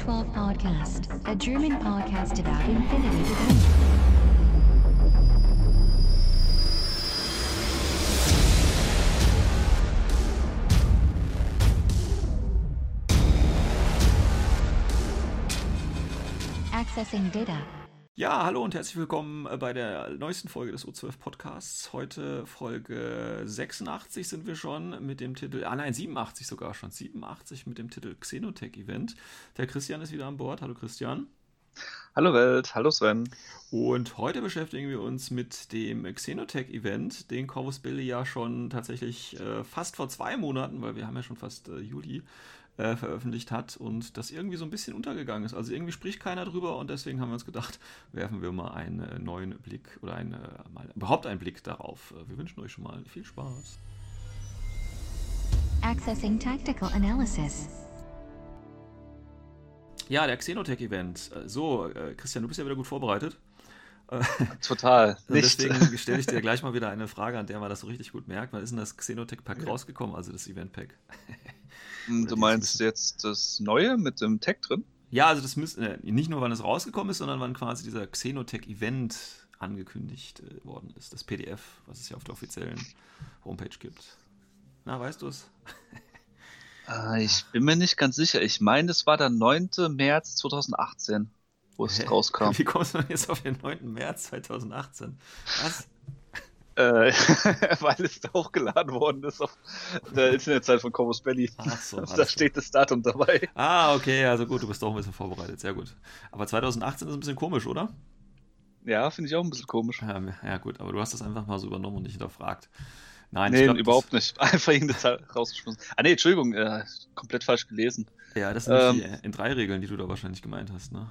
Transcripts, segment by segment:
to the O12 Podcast, a German podcast about infinity. Accessing data. Ja, hallo und herzlich willkommen äh, bei der neuesten Folge des O12 Podcasts. Heute Folge 86 sind wir schon mit dem Titel, ah nein, 87 sogar schon, 87 mit dem Titel Xenotech Event. Der Christian ist wieder an Bord. Hallo Christian. Hallo Welt, hallo Sven. Und heute beschäftigen wir uns mit dem Xenotech Event, den Corvus Billy ja schon tatsächlich äh, fast vor zwei Monaten, weil wir haben ja schon fast äh, Juli, äh, veröffentlicht hat und das irgendwie so ein bisschen untergegangen ist. Also irgendwie spricht keiner drüber und deswegen haben wir uns gedacht, werfen wir mal einen äh, neuen Blick oder einen, äh, mal überhaupt einen Blick darauf. Äh, wir wünschen euch schon mal viel Spaß. Accessing tactical analysis. Ja, der Xenotech-Event. So, äh, Christian, du bist ja wieder gut vorbereitet. Total. Und Nicht. deswegen stelle ich dir gleich mal wieder eine Frage, an der man das so richtig gut merkt. Wann ist denn das Xenotech-Pack rausgekommen, also das Event-Pack? Hm, Du meinst jetzt das Neue mit dem Tag drin? Ja, also das müsste äh, nicht nur, wann es rausgekommen ist, sondern wann quasi dieser Xenotech-Event angekündigt äh, worden ist. Das PDF, was es ja auf der offiziellen Homepage gibt. Na, weißt du es? Äh, Ich bin mir nicht ganz sicher. Ich meine, es war der 9. März 2018, wo es Hä? rauskam. Wie kommst du denn jetzt auf den 9. März 2018? Was? Äh, weil es da hochgeladen worden ist auf der Internetseite von Corvus Belly. Ach so, da steht das Datum dabei. Ah, okay, also gut, du bist doch ein bisschen vorbereitet, sehr gut. Aber 2018 ist ein bisschen komisch, oder? Ja, finde ich auch ein bisschen komisch. Ja, ja, gut, aber du hast das einfach mal so übernommen und nicht hinterfragt. Nein, nee, ich glaub, überhaupt nicht. Einfach irgendeine Zahl rausgeschmissen. Ah, nee, Entschuldigung, äh, komplett falsch gelesen. Das, ja, das sind Ähm, die äh, in drei Regeln, die du da wahrscheinlich gemeint hast, ne?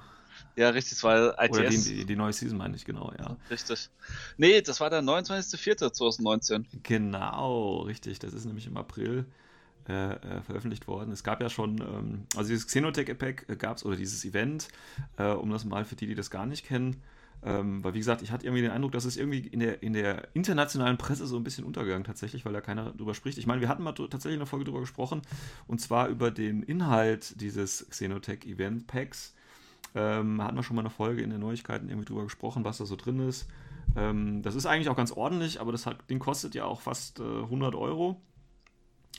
Ja, richtig, es war Oder die, ITS. die, neue Season meine ich, genau, ja. Richtig. Nee, das war der 29.04.2019. Genau, richtig. Das ist nämlich im April äh, äh, veröffentlicht worden. Es gab ja schon, ähm, also dieses Xenotech-Pack äh, gab es, oder dieses Event, äh, um das mal für die, die das gar nicht kennen, ähm, weil wie gesagt, ich hatte irgendwie den Eindruck, dass es irgendwie in der, in der internationalen Presse so ein bisschen untergegangen tatsächlich, weil da keiner drüber spricht. Ich meine, wir hatten mal tatsächlich eine Folge drüber gesprochen, und zwar über den Inhalt dieses Xenotech-Event-Packs. Ähm, hatten wir schon mal eine Folge in den Neuigkeiten irgendwie drüber gesprochen, was da so drin ist. Ähm, das ist eigentlich auch ganz ordentlich, aber das hat, Ding kostet ja auch fast äh, 100 Euro.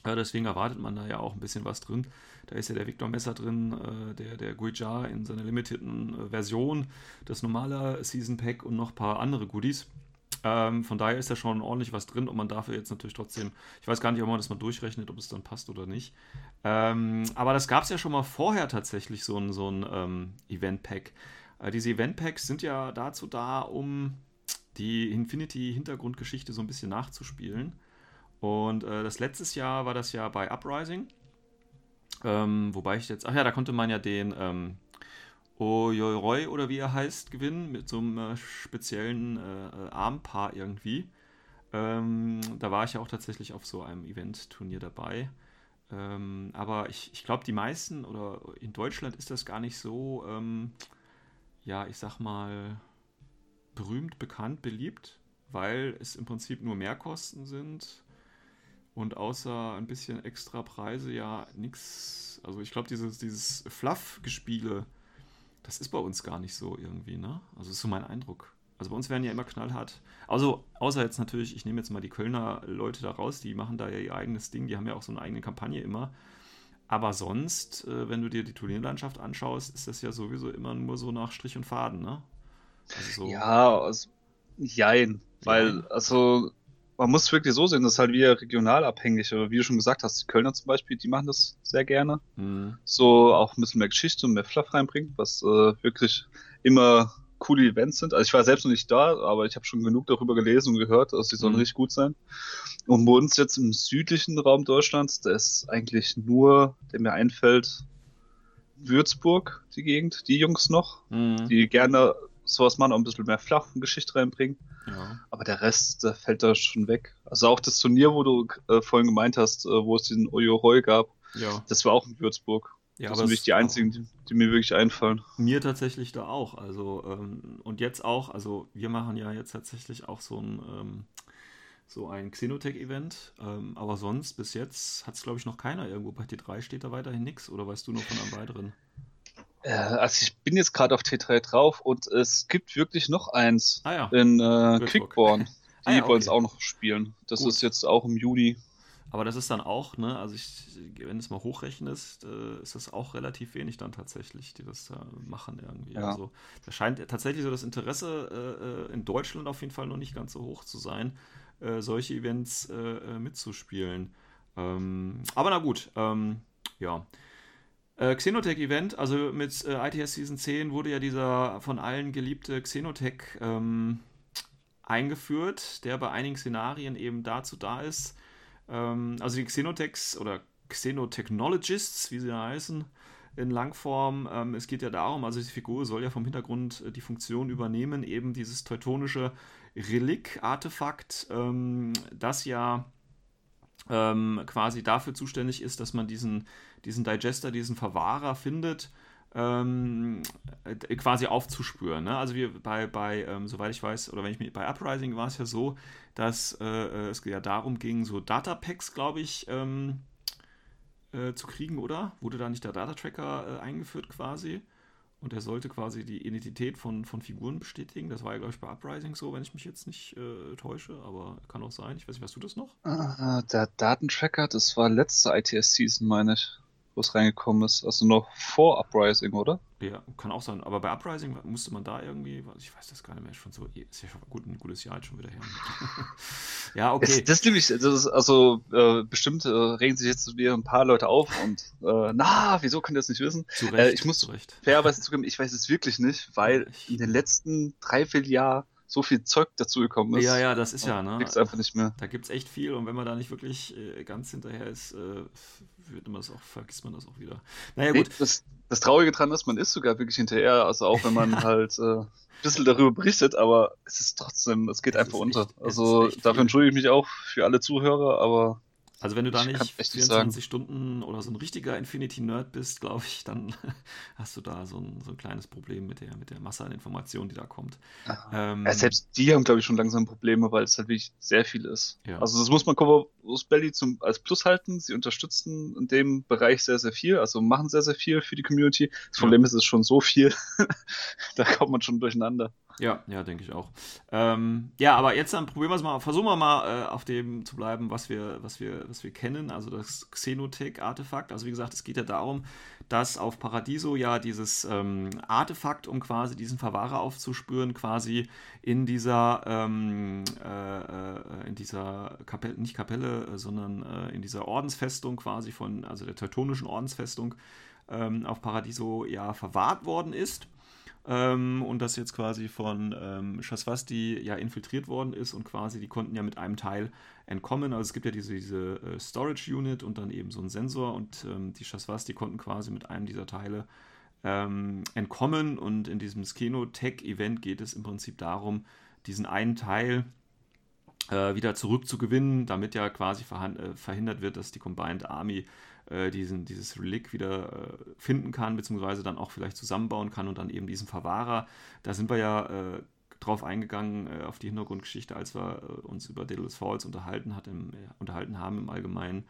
Äh, deswegen erwartet man da ja auch ein bisschen was drin. Da ist ja der Victor Messer drin, äh, der, der Guijar in seiner limitierten äh, Version, das normale Season Pack und noch ein paar andere Goodies. Ähm, von daher ist da schon ordentlich was drin und man darf ja jetzt natürlich trotzdem, ich weiß gar nicht, ob man das mal durchrechnet, ob es dann passt oder nicht. Ähm, aber das gab es ja schon mal vorher tatsächlich, so ein, so ein ähm, Event-Pack. Äh, diese Event-Packs sind ja dazu da, um die Infinity-Hintergrundgeschichte so ein bisschen nachzuspielen. Und äh, das letztes Jahr war das ja bei Uprising. Ähm, wobei ich jetzt, ach ja, da konnte man ja den Oyoroi oder wie er heißt gewinnen mit so einem äh, speziellen äh, Armpaar irgendwie. Ähm, da war ich ja auch tatsächlich auf so einem Event-Turnier dabei. Ähm, aber ich, ich glaube, die meisten oder in Deutschland ist das gar nicht so, ähm, ja, ich sag mal, berühmt, bekannt, beliebt, weil es im Prinzip nur Mehrkosten sind und außer ein bisschen extra Preise ja nichts. Also ich glaube, dieses, dieses Fluff-Gespiele, das ist bei uns gar nicht so irgendwie, ne? Also das ist so mein Eindruck. Also bei uns werden ja immer knallhart. Also, außer jetzt natürlich, ich nehme jetzt mal die Kölner Leute da raus, die machen da ja ihr eigenes Ding, die haben ja auch so eine eigene Kampagne immer. Aber sonst, äh, wenn du dir die Turnierlandschaft anschaust, ist das ja sowieso immer nur so nach Strich und Faden, ne? Also so. Ja, also, jein. Weil, also, man muss wirklich so sehen, das ist halt wieder regional abhängig. Aber wie du schon gesagt hast, die Kölner zum Beispiel, die machen das sehr gerne. Hm. So auch ein bisschen mehr Geschichte und mehr Fluff reinbringen, was äh, wirklich immer coole Events sind. Also ich war selbst noch nicht da, aber ich habe schon genug darüber gelesen und gehört, dass die sollen Mhm. richtig gut sein. Und bei uns jetzt im südlichen Raum Deutschlands, da ist eigentlich nur, der mir einfällt, Würzburg, die Gegend, die Jungs noch, Hm. die gerne sowas machen, auch ein bisschen mehr Fluff und Geschichte reinbringen. Ja. Aber der Rest, der fällt da schon weg. Also auch das Turnier, wo du äh, vorhin gemeint hast, äh, wo es diesen Oyoroi gab, ja. das war auch in Würzburg. Ja, das sind wirklich die einzigen, die, die mir wirklich einfallen. Mir tatsächlich da auch. Also, ähm, und jetzt auch, also wir machen ja jetzt tatsächlich auch so ein, ähm, so ein Xenotech-Event. Ähm, aber sonst, bis jetzt hat es, glaube ich, noch keiner irgendwo. Bei T3 steht da weiterhin nichts. Oder weißt du noch von einem weiteren? Äh, also ich bin jetzt gerade auf T3 drauf und es gibt wirklich noch eins Ah ja. in äh. Quickborn. Die Ah ja, wollen es auch noch spielen. Das Gut. ist jetzt auch im Juni. Aber das ist dann auch, ne, also ich, wenn du es mal hochrechnest, äh, ist das auch relativ wenig dann tatsächlich, die das da machen irgendwie. Ja. Also da scheint tatsächlich so das Interesse äh, äh, in Deutschland auf jeden Fall noch nicht ganz so hoch zu sein, äh, solche Events mitzuspielen. Ähm, aber na gut, ähm, ja. Äh, Xenotech-Event, also mit äh, ITS Season 10 wurde ja dieser von allen geliebte Xenotech ähm, eingeführt, der bei einigen Szenarien eben dazu da ist. Ähm, also die Xenotechs oder Xenotechnologists, wie sie heißen, in Langform. Ähm, es geht ja darum, also die Figur soll ja vom Hintergrund äh, die Funktion übernehmen, eben dieses teutonische Relik-Artefakt, ähm, das ja ähm, quasi dafür zuständig ist, dass man diesen, diesen Digester, diesen Verwahrer findet, ähm, äh, quasi aufzuspüren. Ne? Also wir bei, bei ähm, soweit ich weiß, oder wenn ich mich bei Uprising war es ja so, dass äh, äh, es ja darum ging, so Datapacks, glaube ich, ähm, äh, zu kriegen, oder? Wurde da nicht der Data-Tracker äh, eingeführt quasi? Und er sollte quasi die Identität von, von Figuren bestätigen. Das war ja, glaube ich, bei Uprising so, wenn ich mich jetzt nicht äh, täusche, aber kann auch sein. Ich weiß nicht, weißt du das noch? Ah, der Datentracker, das war letzte ITS-Season, meine ich, wo es reingekommen ist. Also noch vor Uprising, oder? Ja, kann auch sein. Aber bei Uprising musste man da irgendwie, ich weiß das gar nicht mehr, schon so, ist ja schon gut, ein gutes Jahr jetzt schon wieder her. ja, okay. Es, das nämlich, das ist, also äh, bestimmt äh, regen sich jetzt wieder ein paar Leute auf und äh, na, wieso könnt ihr das nicht wissen? zu Recht, äh, ich muss- zu Recht. Fairerweise zugeben, ich weiß es wirklich nicht, weil in den letzten drei, vier Jahren so viel Zeug dazugekommen ist. Ja, ja, das ist ja, ne? Kriegst einfach nicht mehr. Da gibt es echt viel und wenn man da nicht wirklich äh, ganz hinterher ist, äh, wird man das auch, vergisst man das auch wieder. Naja, Nee, gut. das, das Traurige dran ist, man ist sogar wirklich hinterher, also auch wenn man halt äh, ein bisschen darüber berichtet, aber es ist trotzdem, es geht Es einfach unter. echt- also dafür entschuldige ich mich auch für alle Zuhörer, aber Also wenn du da nicht echt nicht 24 Stunden oder so ein richtiger Infinity-Nerd bist, glaube ich, dann hast du da so ein, so ein kleines Problem mit der, mit der Masse an Informationen, die da kommt. Ähm, ja, selbst die haben, glaube ich, schon langsam Probleme, weil es halt wirklich sehr viel ist. Ja. Also das muss man Corvus Belly zum, als Plus halten. Sie unterstützen in dem Bereich sehr, sehr viel, also machen sehr, sehr viel für die Community. Das Ja. Problem ist, es ist schon so viel, da kommt man schon durcheinander. Ja, ja, denke ich auch. Ähm, ja, aber jetzt dann probieren wir es mal, versuchen wir mal äh, auf dem zu bleiben, was wir, was wir, was wir kennen, also das Xenotech-Artefakt. Also wie gesagt, es geht ja darum, dass auf Paradiso ja dieses ähm, Artefakt, um quasi diesen Verwahrer aufzuspüren, quasi in dieser, ähm, äh, äh, in dieser Kapelle, nicht Kapelle, äh, sondern äh, in dieser Ordensfestung quasi von, also der teutonischen Ordensfestung ähm, auf Paradiso ja verwahrt worden ist ähm, und das jetzt quasi von ähm, Shaswasti ja infiltriert worden ist und quasi die konnten ja mit einem Teil entkommen. Also es gibt ja diese, diese äh, Storage Unit und dann eben so einen Sensor und ähm, die Shaswasti konnten quasi mit einem dieser Teile ähm, entkommen und in diesem Skeno-Tech-Event geht es im Prinzip darum, diesen einen Teil äh, wieder zurückzugewinnen, damit ja quasi äh, verhindert wird, dass die Combined Army äh, diesen, dieses Relic wieder äh, finden kann, beziehungsweise dann auch vielleicht zusammenbauen kann und dann eben diesen Verwahrer. Da sind wir ja äh, drauf eingegangen, äh, auf die Hintergrundgeschichte, als wir äh, uns über Daedalus Falls unterhalten, hat im, unterhalten haben im Allgemeinen,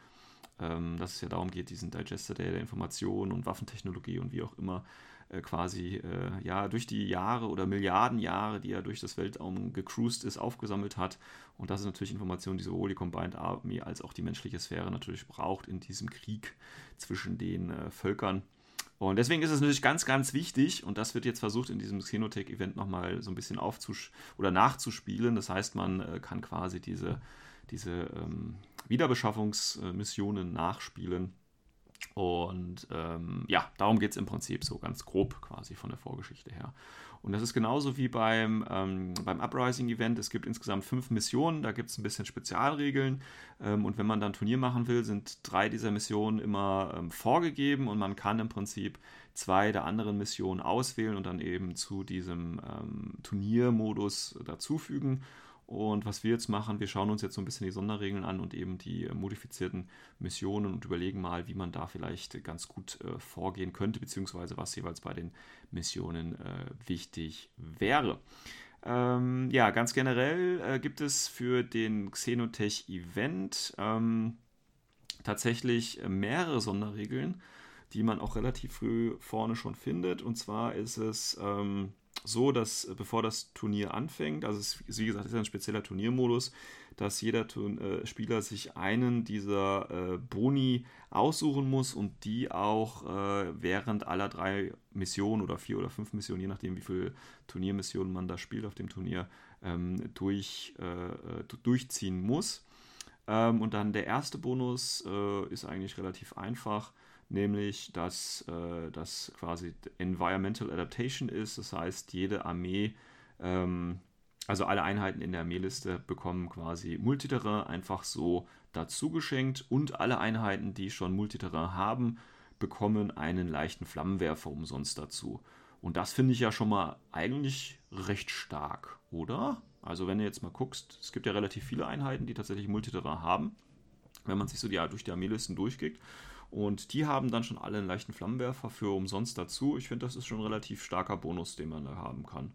ähm, dass es ja darum geht, diesen Digester der, der Informationen und Waffentechnologie und wie auch immer äh, quasi äh, ja durch die Jahre oder Milliarden Jahre, die er durch das Weltraum gecruised ist, aufgesammelt hat. Und das ist natürlich Information, die sowohl die Combined Army als auch die menschliche Sphäre natürlich braucht in diesem Krieg zwischen den äh, Völkern. Und deswegen ist es natürlich ganz, ganz wichtig, und das wird jetzt versucht in diesem Xenotech-Event nochmal so ein bisschen aufzusch oder nachzuspielen. Das heißt, man äh, kann quasi diese, diese ähm, Wiederbeschaffungsmissionen nachspielen. Und ähm, ja, darum geht es im Prinzip so ganz grob quasi von der Vorgeschichte her. Und das ist genauso wie beim, ähm, beim Uprising-Event. Es gibt insgesamt fünf Missionen, da gibt es ein bisschen Spezialregeln. Ähm, und wenn man dann Turnier machen will, sind drei dieser Missionen immer ähm, vorgegeben und man kann im Prinzip zwei der anderen Missionen auswählen und dann eben zu diesem ähm, Turniermodus dazufügen. Und was wir jetzt machen, wir schauen uns jetzt so ein bisschen die Sonderregeln an und eben die äh, modifizierten Missionen und überlegen mal, wie man da vielleicht ganz gut äh, vorgehen könnte, beziehungsweise was jeweils bei den Missionen äh, wichtig wäre. Ähm, ja, ganz generell äh, gibt es für den Xenotech-Event ähm, tatsächlich äh, mehrere Sonderregeln, die man auch relativ früh vorne schon findet. Und zwar ist es ähm, so, dass äh, bevor das Turnier anfängt, also es ist, wie gesagt, ist ein spezieller Turniermodus, dass jeder Turn äh, Spieler sich einen dieser äh, Boni aussuchen muss und die auch äh, während aller drei Missionen oder vier oder fünf Missionen, je nachdem wie viele Turniermissionen man da spielt auf dem Turnier, ähm, durch, äh, durchziehen muss. Ähm, und dann der erste Bonus äh, ist eigentlich relativ einfach nämlich dass äh, das quasi Environmental Adaptation ist. Das heißt, jede Armee, ähm, also alle Einheiten in der Armeeliste bekommen quasi Multiterrain einfach so dazu geschenkt und alle Einheiten, die schon Multiterrain haben, bekommen einen leichten Flammenwerfer umsonst dazu. Und das finde ich ja schon mal eigentlich recht stark, oder? Also wenn du jetzt mal guckst, es gibt ja relativ viele Einheiten, die tatsächlich Multiterrain haben, wenn man sich so die, durch die Armeelisten durchklickt. Und die haben dann schon alle einen leichten Flammenwerfer für umsonst dazu. Ich finde, das ist schon ein relativ starker Bonus, den man da haben kann.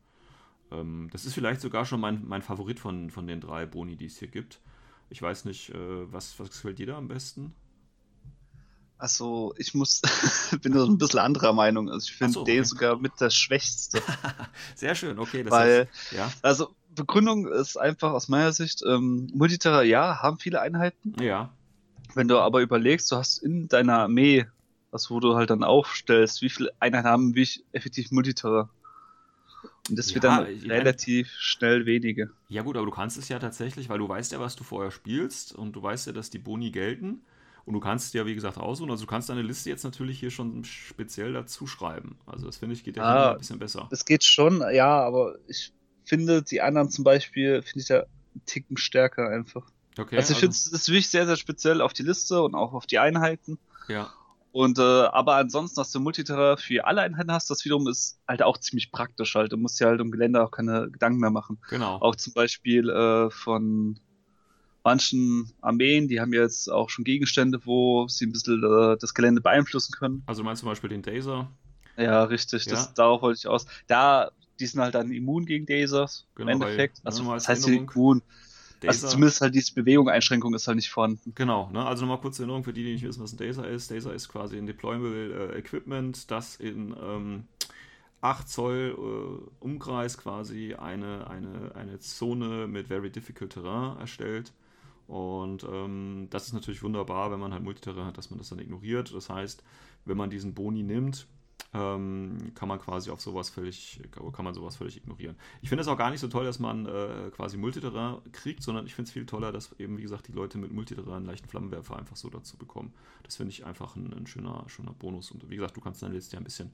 Ähm, das ist vielleicht sogar schon mein, mein Favorit von, von den drei Boni, die es hier gibt. Ich weiß nicht, äh, was, was gefällt dir da am besten? Also, ich muss, bin da ein bisschen anderer Meinung. Also, ich finde so, okay. den sogar mit der schwächste. Sehr schön, okay. Das Weil, heißt, ja. also, Begründung ist einfach aus meiner Sicht, ähm, Multiterra, ja, haben viele Einheiten. Ja. Wenn du aber überlegst, du hast in deiner Armee, was wo du halt dann aufstellst, wie viele Einheiten haben wie ich effektiv Multiterror. Und das ja, wird dann relativ meine, schnell wenige. Ja gut, aber du kannst es ja tatsächlich, weil du weißt ja, was du vorher spielst und du weißt ja, dass die Boni gelten. Und du kannst ja, wie gesagt, aussuchen. Also du kannst deine Liste jetzt natürlich hier schon speziell dazu schreiben. Also das finde ich geht ja ah, ein bisschen besser. Das geht schon, ja, aber ich finde die anderen zum Beispiel, finde ich ja einen Ticken stärker einfach. Okay, also ich also, finde es wirklich sehr, sehr speziell auf die Liste und auch auf die Einheiten. Ja. Und äh, aber ansonsten, dass du Multiterrain für alle Einheiten hast, das wiederum ist halt auch ziemlich praktisch halt. Du musst ja halt um Gelände auch keine Gedanken mehr machen. Genau. Auch zum Beispiel äh, von manchen Armeen, die haben jetzt auch schon Gegenstände, wo sie ein bisschen äh, das Gelände beeinflussen können. Also meinst du zum Beispiel den Dazer? Ja, richtig. Das, ja. Darauf wollte ich aus. Da, die sind halt dann immun gegen Dasers genau, im Endeffekt. Weil, also, das heißt, immun. Also Dazer, also zumindest halt diese Bewegungseinschränkung ist halt nicht vorhanden. Genau, ne? also nochmal kurze Erinnerung für die, die nicht wissen, was ein Dazer ist. Dazer ist quasi ein Deployable äh, Equipment, das in ähm, 8 Zoll äh, Umkreis quasi eine, eine, eine Zone mit Very Difficult Terrain erstellt. Und ähm, das ist natürlich wunderbar, wenn man halt Multiterrain hat, dass man das dann ignoriert. Das heißt, wenn man diesen Boni nimmt, ähm, kann man quasi auf sowas völlig, kann man sowas völlig ignorieren. Ich finde es auch gar nicht so toll, dass man äh, quasi Multiterrain kriegt, sondern ich finde es viel toller, dass eben, wie gesagt, die Leute mit Multiterrain einen leichten Flammenwerfer einfach so dazu bekommen. Das finde ich einfach ein, ein, schöner, schöner Bonus. Und wie gesagt, du kannst deine Liste ja ein bisschen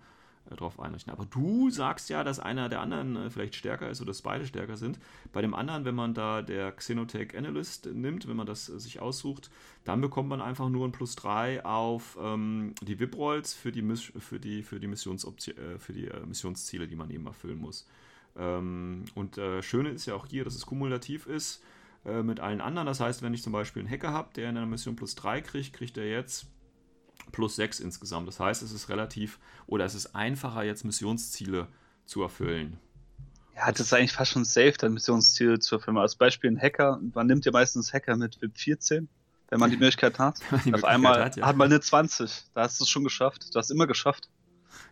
äh, drauf einrichten. Aber du sagst ja, dass einer der anderen äh, vielleicht stärker ist oder dass beide stärker sind. Bei dem anderen, wenn man da der Xenotech Analyst nimmt, wenn man das äh, sich aussucht, dann bekommt man einfach nur ein Plus 3 auf ähm, die VIP-Rolls für die, für die, für die, äh, für die Missionsziele, die man eben erfüllen muss. Ähm, und äh, Schöne ist ja auch hier, dass es kumulativ ist mit allen anderen. Das heißt, wenn ich zum Beispiel einen Hacker habe, der in einer Mission plus 3 kriegt, kriegt er jetzt plus 6 insgesamt. Das heißt, es ist relativ oder es ist einfacher, jetzt Missionsziele zu erfüllen. Ja, das ist eigentlich fast schon safe, dann Missionsziele zu erfüllen. Als Beispiel ein Hacker, man nimmt ja meistens Hacker mit VIP 14, wenn man die Möglichkeit hat. Die Auf einmal hat, ja. hat, man eine 20, da hast du es schon geschafft. Du hast immer geschafft.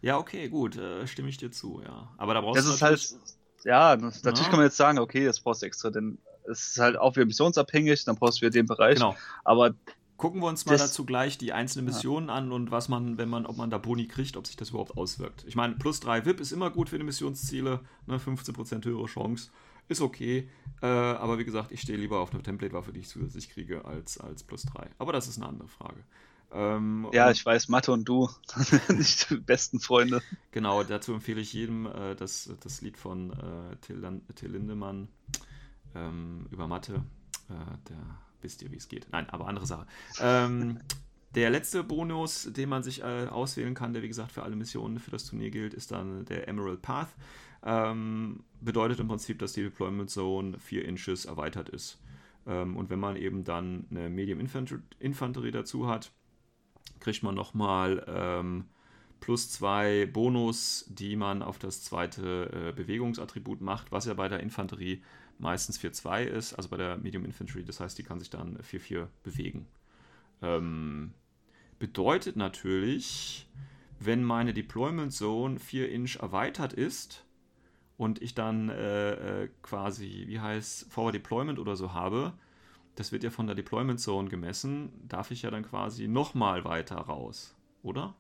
Ja, okay, gut, äh, stimme ich dir zu, ja. Aber da brauchst das du. Das ist halt, ja, natürlich ja. kann man jetzt sagen, okay, das brauchst du extra, denn es ist halt auch wieder missionsabhängig, dann brauchst du wieder den Bereich. Genau. Aber Gucken wir uns mal das, dazu gleich die einzelnen Missionen ja. an und was man, wenn man, ob man da Boni kriegt, ob sich das überhaupt auswirkt. Ich meine, plus 3 VIP ist immer gut für die Missionsziele, ne, 15% höhere Chance, ist okay. Äh, aber wie gesagt, ich stehe lieber auf einer Template-Waffe, die ich zusätzlich kriege, als, als plus 3. Aber das ist eine andere Frage. Ähm, ja, ich weiß, Mathe und du, nicht die besten Freunde. Genau, dazu empfehle ich jedem äh, das, das Lied von äh, Till, Till Lindemann ähm, über Mathe. Äh, der wisst ihr, wie es geht. Nein, aber andere Sache. Ähm, der letzte Bonus, den man sich äh, auswählen kann, der wie gesagt für alle Missionen für das Turnier gilt, ist dann der Emerald Path. Ähm, bedeutet im Prinzip, dass die Deployment Zone 4 Inches erweitert ist. Ähm, und wenn man eben dann eine Medium Infanterie dazu hat, kriegt man nochmal ähm, plus zwei Bonus, die man auf das zweite äh, Bewegungsattribut macht, was ja bei der Infanterie meistens 4-2 ist, also bei der Medium Infantry, das heißt, die kann sich dann 4-4 bewegen. Ähm, bedeutet natürlich, wenn meine Deployment Zone 4 Inch erweitert ist und ich dann äh, äh, quasi, wie heißt, Forward Deployment oder so habe, das wird ja von der Deployment Zone gemessen, darf ich ja dann quasi nochmal weiter raus, oder?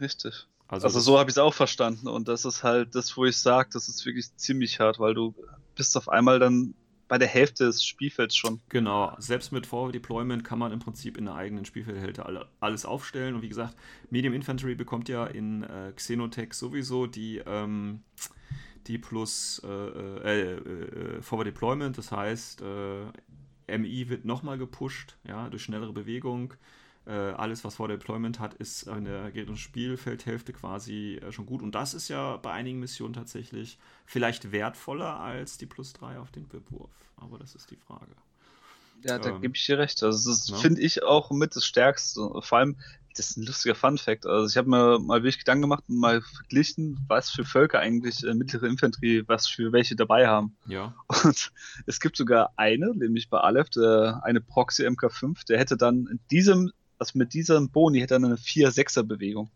Richtig. Also, also so habe ich es auch verstanden und das ist halt das, wo ich sage, das ist wirklich ziemlich hart, weil du bist auf einmal dann bei der Hälfte des Spielfelds schon. Genau, selbst mit Forward Deployment kann man im Prinzip in der eigenen Spielfeldhälfte alles aufstellen. Und wie gesagt, Medium Infantry bekommt ja in äh, Xenotech sowieso die, ähm, die plus äh, äh, äh Forward Deployment, das heißt, äh, MI wird nochmal gepusht, ja, durch schnellere Bewegung äh, alles, was vor Deployment hat, ist in der gegnerischen Spielfeldhälfte quasi äh, schon gut. Und das ist ja bei einigen Missionen tatsächlich vielleicht wertvoller als die plus 3 auf den Wurf. Aber das ist die Frage. Ja, da ähm, gebe ich dir recht. Also das ja. finde ich auch mit das Stärkste. Vor allem, das ist ein lustiger Fun-Fact. Also ich habe mir mal wirklich Gedanken gemacht und mal verglichen, was für Völker eigentlich äh, mittlere Infanterie, was für welche dabei haben. Ja. Und es gibt sogar eine, nämlich bei Aleph, der, eine Proxy MK5, der hätte dann in diesem also mit diesem Boni hätte er eine 4-6er-Bewegung.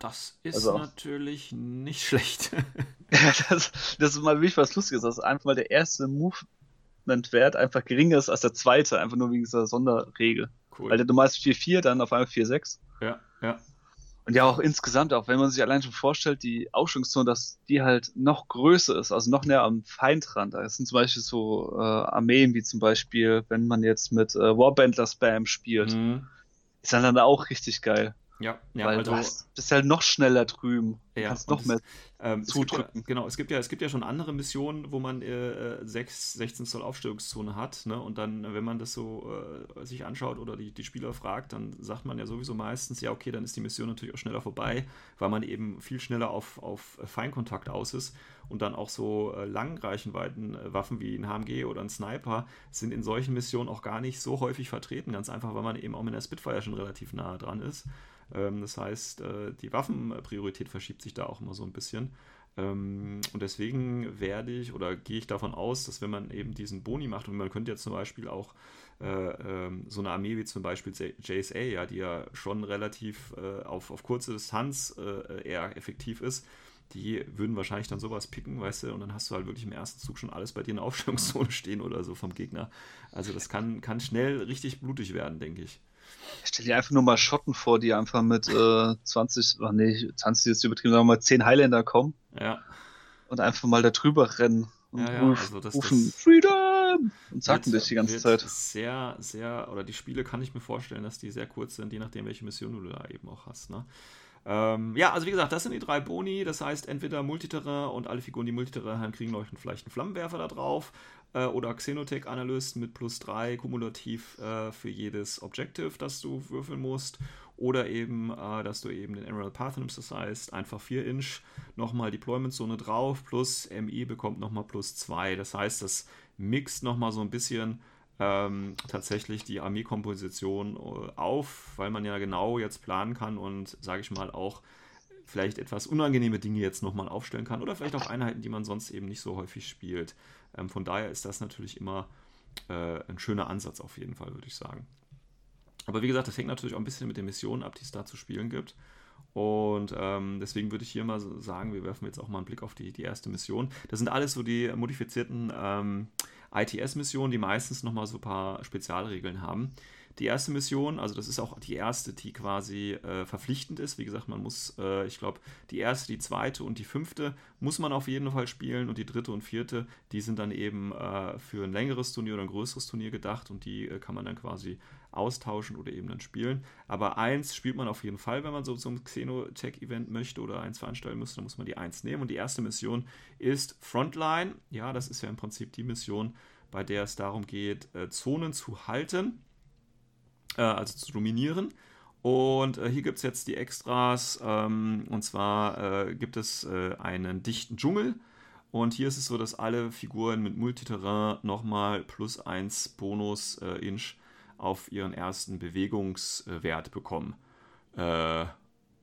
Das ist also natürlich nicht schlecht. ja, das, das, ist mal wirklich was Lustiges, dass einfach mal der erste Movement-Wert einfach geringer ist als der zweite, einfach nur wegen dieser Sonderregel. Cool. Weil der normal ist 4-4, dann auf einmal 4-6. Ja, ja. Und ja, auch insgesamt, auch wenn man sich allein schon vorstellt, die Ausstellungszone, dass die halt noch größer ist, also noch näher am Feindrand. Da sind zum Beispiel so äh, Armeen, wie zum Beispiel, wenn man jetzt mit äh, Warbandler Spam spielt. Mhm ist dann, auch richtig geil. Ja, ja Weil also, du hast, bist halt noch schneller drüben. Ja, kannst noch mehr ähm, zudrücken. Ja, genau, es gibt, ja, es gibt ja schon andere Missionen, wo man äh, 6, 16 Zoll Aufstellungszone hat. Ne? Und dann, wenn man das so äh, sich anschaut oder die, die Spieler fragt, dann sagt man ja sowieso meistens, ja, okay, dann ist die Mission natürlich auch schneller vorbei, weil man eben viel schneller auf, auf Feinkontakt aus ist. Und dann auch so äh, Langreichenweiten äh, Waffen wie ein HMG oder ein Sniper sind in solchen Missionen auch gar nicht so häufig vertreten. Ganz einfach, weil man eben auch mit der Spitfire schon relativ nah dran ist. Ähm, das heißt, äh, die Waffenpriorität verschiebt sich da auch immer so ein bisschen. Ähm, und deswegen werde ich oder gehe ich davon aus, dass wenn man eben diesen Boni macht und man könnte jetzt zum Beispiel auch äh, ähm, so eine Armee wie zum Beispiel JSA, ja, die ja schon relativ äh, auf, auf kurze Distanz eher effektiv ist, die würden wahrscheinlich dann sowas picken, weißt du, und dann hast du halt wirklich im ersten Zug schon alles bei dir in der Aufstellungszone stehen oder so vom Gegner. Also das kann, kann schnell richtig blutig werden, denke ich. Stell dir einfach nur mal Schotten vor, die einfach mit äh, 20, ach nee, 20 ist übertrieben, sagen wir mal 10 Highlander kommen. Ja. Und einfach mal da drüber rennen und ja, ja, ruf, also das, rufen das Freedom und zacken dich die ganze Zeit. Sehr, sehr, oder die Spiele kann ich mir vorstellen, dass die sehr kurz sind, je nachdem, welche Mission du da eben auch hast. Ne? Ähm, ja, also wie gesagt, das sind die drei Boni. Das heißt, entweder Multiterrain und alle Figuren, die Multiterrain haben, kriegen vielleicht einen Flammenwerfer da drauf. Äh, oder Xenotech Analyst mit plus 3 kumulativ äh, für jedes Objective, das du würfeln musst. Oder eben, äh, dass du eben den Emerald Path nimmst, das heißt einfach 4 Inch, nochmal Deployment Zone drauf, plus MI bekommt nochmal plus 2. Das heißt, das mixt nochmal so ein bisschen ähm, tatsächlich die Armeekomposition äh, auf, weil man ja genau jetzt planen kann und, sage ich mal, auch vielleicht etwas unangenehme Dinge jetzt nochmal aufstellen kann oder vielleicht auch Einheiten, die man sonst eben nicht so häufig spielt. Ähm, von daher ist das natürlich immer äh, ein schöner Ansatz auf jeden Fall, würde ich sagen. Aber wie gesagt, das hängt natürlich auch ein bisschen mit den Missionen ab, die es da zu spielen gibt. Und ähm, deswegen würde ich hier mal sagen, wir werfen jetzt auch mal einen Blick auf die, die erste Mission. Das sind alles so die modifizierten ähm, ITS-Missionen, die meistens nochmal so ein paar Spezialregeln haben. Die erste Mission, also das ist auch die erste, die quasi äh, verpflichtend ist. Wie gesagt, man muss, äh, ich glaube, die erste, die zweite und die fünfte muss man auf jeden Fall spielen und die dritte und vierte, die sind dann eben äh, für ein längeres Turnier oder ein größeres Turnier gedacht und die äh, kann man dann quasi austauschen oder eben dann spielen. Aber eins spielt man auf jeden Fall, wenn man so zum Xenotech-Event möchte oder eins veranstalten müsste, dann muss man die eins nehmen. Und die erste Mission ist Frontline. Ja, das ist ja im Prinzip die Mission, bei der es darum geht, äh, Zonen zu halten, äh, also zu dominieren. Und äh, hier gibt es jetzt die Extras. Ähm, und zwar äh, gibt es äh, einen dichten Dschungel. Und hier ist es so, dass alle Figuren mit Multiterrain nochmal plus 1 Bonus-Inch auf ihren ersten Bewegungswert bekommen. Äh,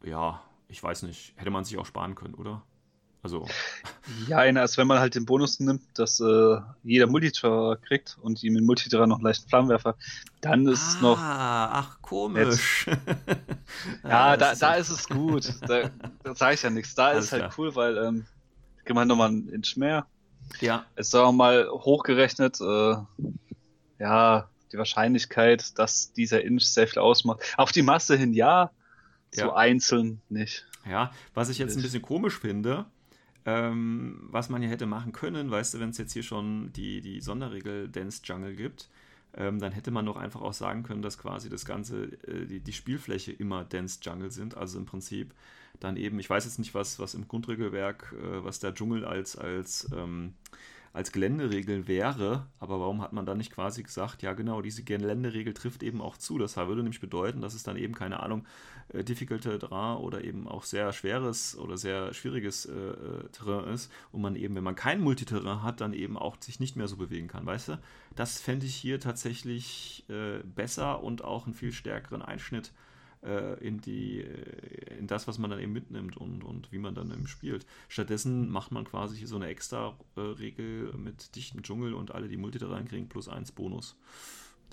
ja, ich weiß nicht, hätte man sich auch sparen können, oder? Also. Ja, als wenn man halt den Bonus nimmt, dass äh, jeder Multiterror kriegt und ihm in Multiterror noch einen leichten Flammenwerfer, dann ist ah, es noch. Ach, komisch. Ja, da, da ist es gut. Da, da sage ich ja nichts. Da Alles ist halt klar. cool, weil, ähm, gehen wir nochmal ein Inch mehr. Ja. Es soll auch mal hochgerechnet, äh, ja, die Wahrscheinlichkeit, dass dieser Inch sehr viel ausmacht. Auf die Masse hin ja, ja. so einzeln nicht. Ja, was ich jetzt ein bisschen komisch finde, ähm, was man ja hätte machen können, weißt du, wenn es jetzt hier schon die, die Sonderregel Dance Jungle gibt, ähm, dann hätte man doch einfach auch sagen können, dass quasi das Ganze, äh, die, die Spielfläche immer Dance Jungle sind. Also im Prinzip dann eben, ich weiß jetzt nicht, was, was im Grundregelwerk, äh, was der Dschungel als, als ähm, als Geländeregel wäre, aber warum hat man dann nicht quasi gesagt, ja genau, diese Geländeregel trifft eben auch zu. Das würde nämlich bedeuten, dass es dann eben, keine Ahnung, äh, difficult Terrain oder eben auch sehr schweres oder sehr schwieriges äh, äh, Terrain ist und man eben, wenn man kein Multiterrain hat, dann eben auch sich nicht mehr so bewegen kann, weißt du? Das fände ich hier tatsächlich äh, besser und auch einen viel stärkeren Einschnitt in, die, äh, in das, was man dann eben mitnimmt und, und wie man dann eben spielt. Stattdessen macht man quasi so eine extra äh, Regel mit dichten Dschungel und alle, die Multi da reinkriegen, plus eins Bonus.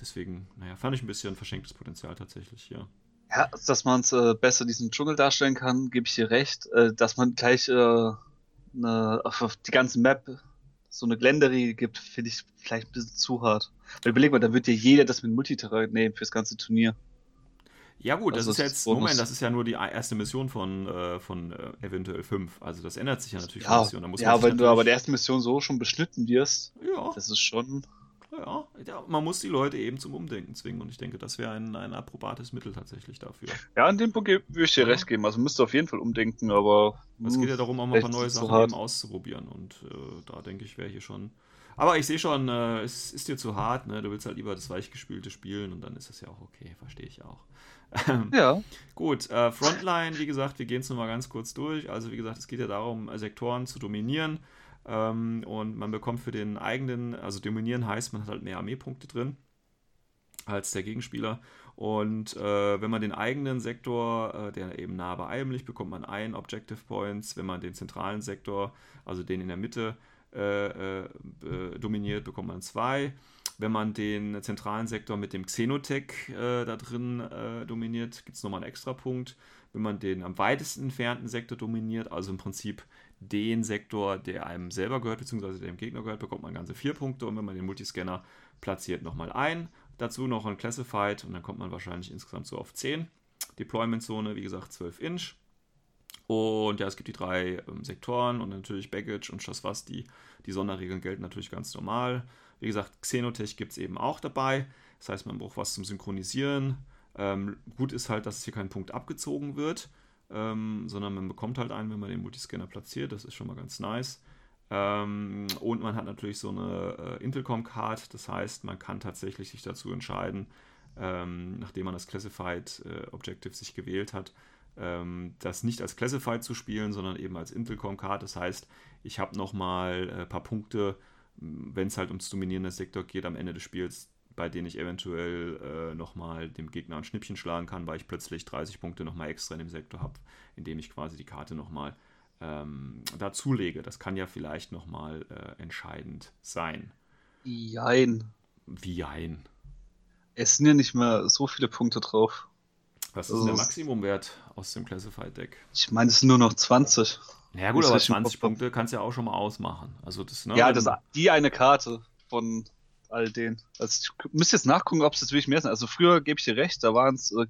Deswegen, naja, fand ich ein bisschen verschenktes Potenzial tatsächlich, ja. Ja, dass man es äh, besser diesen Dschungel darstellen kann, gebe ich dir recht. Äh, dass man gleich äh, eine, auf die ganze Map so eine Gländerie gibt, finde ich vielleicht ein bisschen zu hart. Weil überleg mal, da wird ja jeder das mit Multiterrain nehmen fürs ganze Turnier. Ja gut, das, das ist jetzt, Bonus. Moment, das ist ja nur die erste Mission von, äh, von äh, eventuell 5. Also das ändert sich ja natürlich ja, Mission. ja, wenn du aber der ersten Mission so schon beschnitten wirst, ja. das ist schon... Ja, ja, man muss die Leute eben zum Umdenken zwingen und ich denke, das wäre ein, ein approbates Mittel tatsächlich dafür. Ja, an dem Punkt würde ich dir ja. recht geben. Also müsste auf jeden Fall umdenken, aber... Es geht ja darum, auch mal ein paar neue Sachen eben auszuprobieren und äh, da denke ich, wäre hier schon... Aber ich sehe schon, äh, es ist dir zu hart, ne? du willst halt lieber das weichgespülte spielen und dann ist es ja auch okay, verstehe ich auch. Ja. Gut, äh, Frontline, wie gesagt, wir gehen es nochmal ganz kurz durch. Also wie gesagt, es geht ja darum, Sektoren zu dominieren. Ähm, und man bekommt für den eigenen, also dominieren heißt, man hat halt mehr Armeepunkte drin als der Gegenspieler. Und äh, wenn man den eigenen Sektor, äh, der eben nah bei einem liegt, bekommt man einen Objective Points. Wenn man den zentralen Sektor, also den in der Mitte, äh, äh dominiert, bekommt man zwei. Wenn man den zentralen Sektor mit dem Xenotech äh, da drin äh, dominiert, gibt es nochmal einen extra Punkt. Wenn man den am weitesten entfernten Sektor dominiert, also im Prinzip den Sektor, der einem selber gehört, beziehungsweise dem Gegner gehört, bekommt man ganze vier Punkte. Und wenn man den Multiscanner platziert, nochmal ein. Dazu noch ein Classified und dann kommt man wahrscheinlich insgesamt so auf 10. Deployment-Zone, wie gesagt, 12 Inch. Und ja, es gibt die drei ähm, Sektoren und natürlich Baggage und was. Die, Sonderregeln gelten natürlich ganz normal. Wie gesagt, Xenotech gibt es eben auch dabei. Das heißt, man braucht was zum Synchronisieren. Ähm, gut ist halt, dass hier kein Punkt abgezogen wird, ähm, sondern man bekommt halt einen, wenn man den Multiscanner platziert. Das ist schon mal ganz nice. Ähm, und man hat natürlich so eine äh, Intelcom-Card. Das heißt, man kann tatsächlich sich dazu entscheiden, ähm, nachdem man das Classified äh, Objective sich gewählt hat, das nicht als Classified zu spielen, sondern eben als Intelcom-Card. Das heißt, ich habe nochmal ein äh, paar Punkte wenn es halt ums Dominieren des Sektors geht am Ende des Spiels, bei denen ich eventuell äh, nochmal dem Gegner ein Schnippchen schlagen kann, weil ich plötzlich 30 Punkte nochmal extra in dem Sektor habe, indem ich quasi die Karte nochmal ähm, dazulege. Das kann ja vielleicht nochmal äh, entscheidend sein. Jein. Wie jein? Es sind ja nicht mehr so viele Punkte drauf. Was ist also, der Maximumwert aus dem Classified Deck? Ich meine, es sind nur noch 20. Ja gut, aber 20 Punkte kannst du ja auch schon mal ausmachen. Also das, ne, ja, das, die eine Karte von all denen. Also ich müsste jetzt nachgucken, ob es jetzt wirklich mehr sind. Also früher gebe ich dir recht, da waren es äh,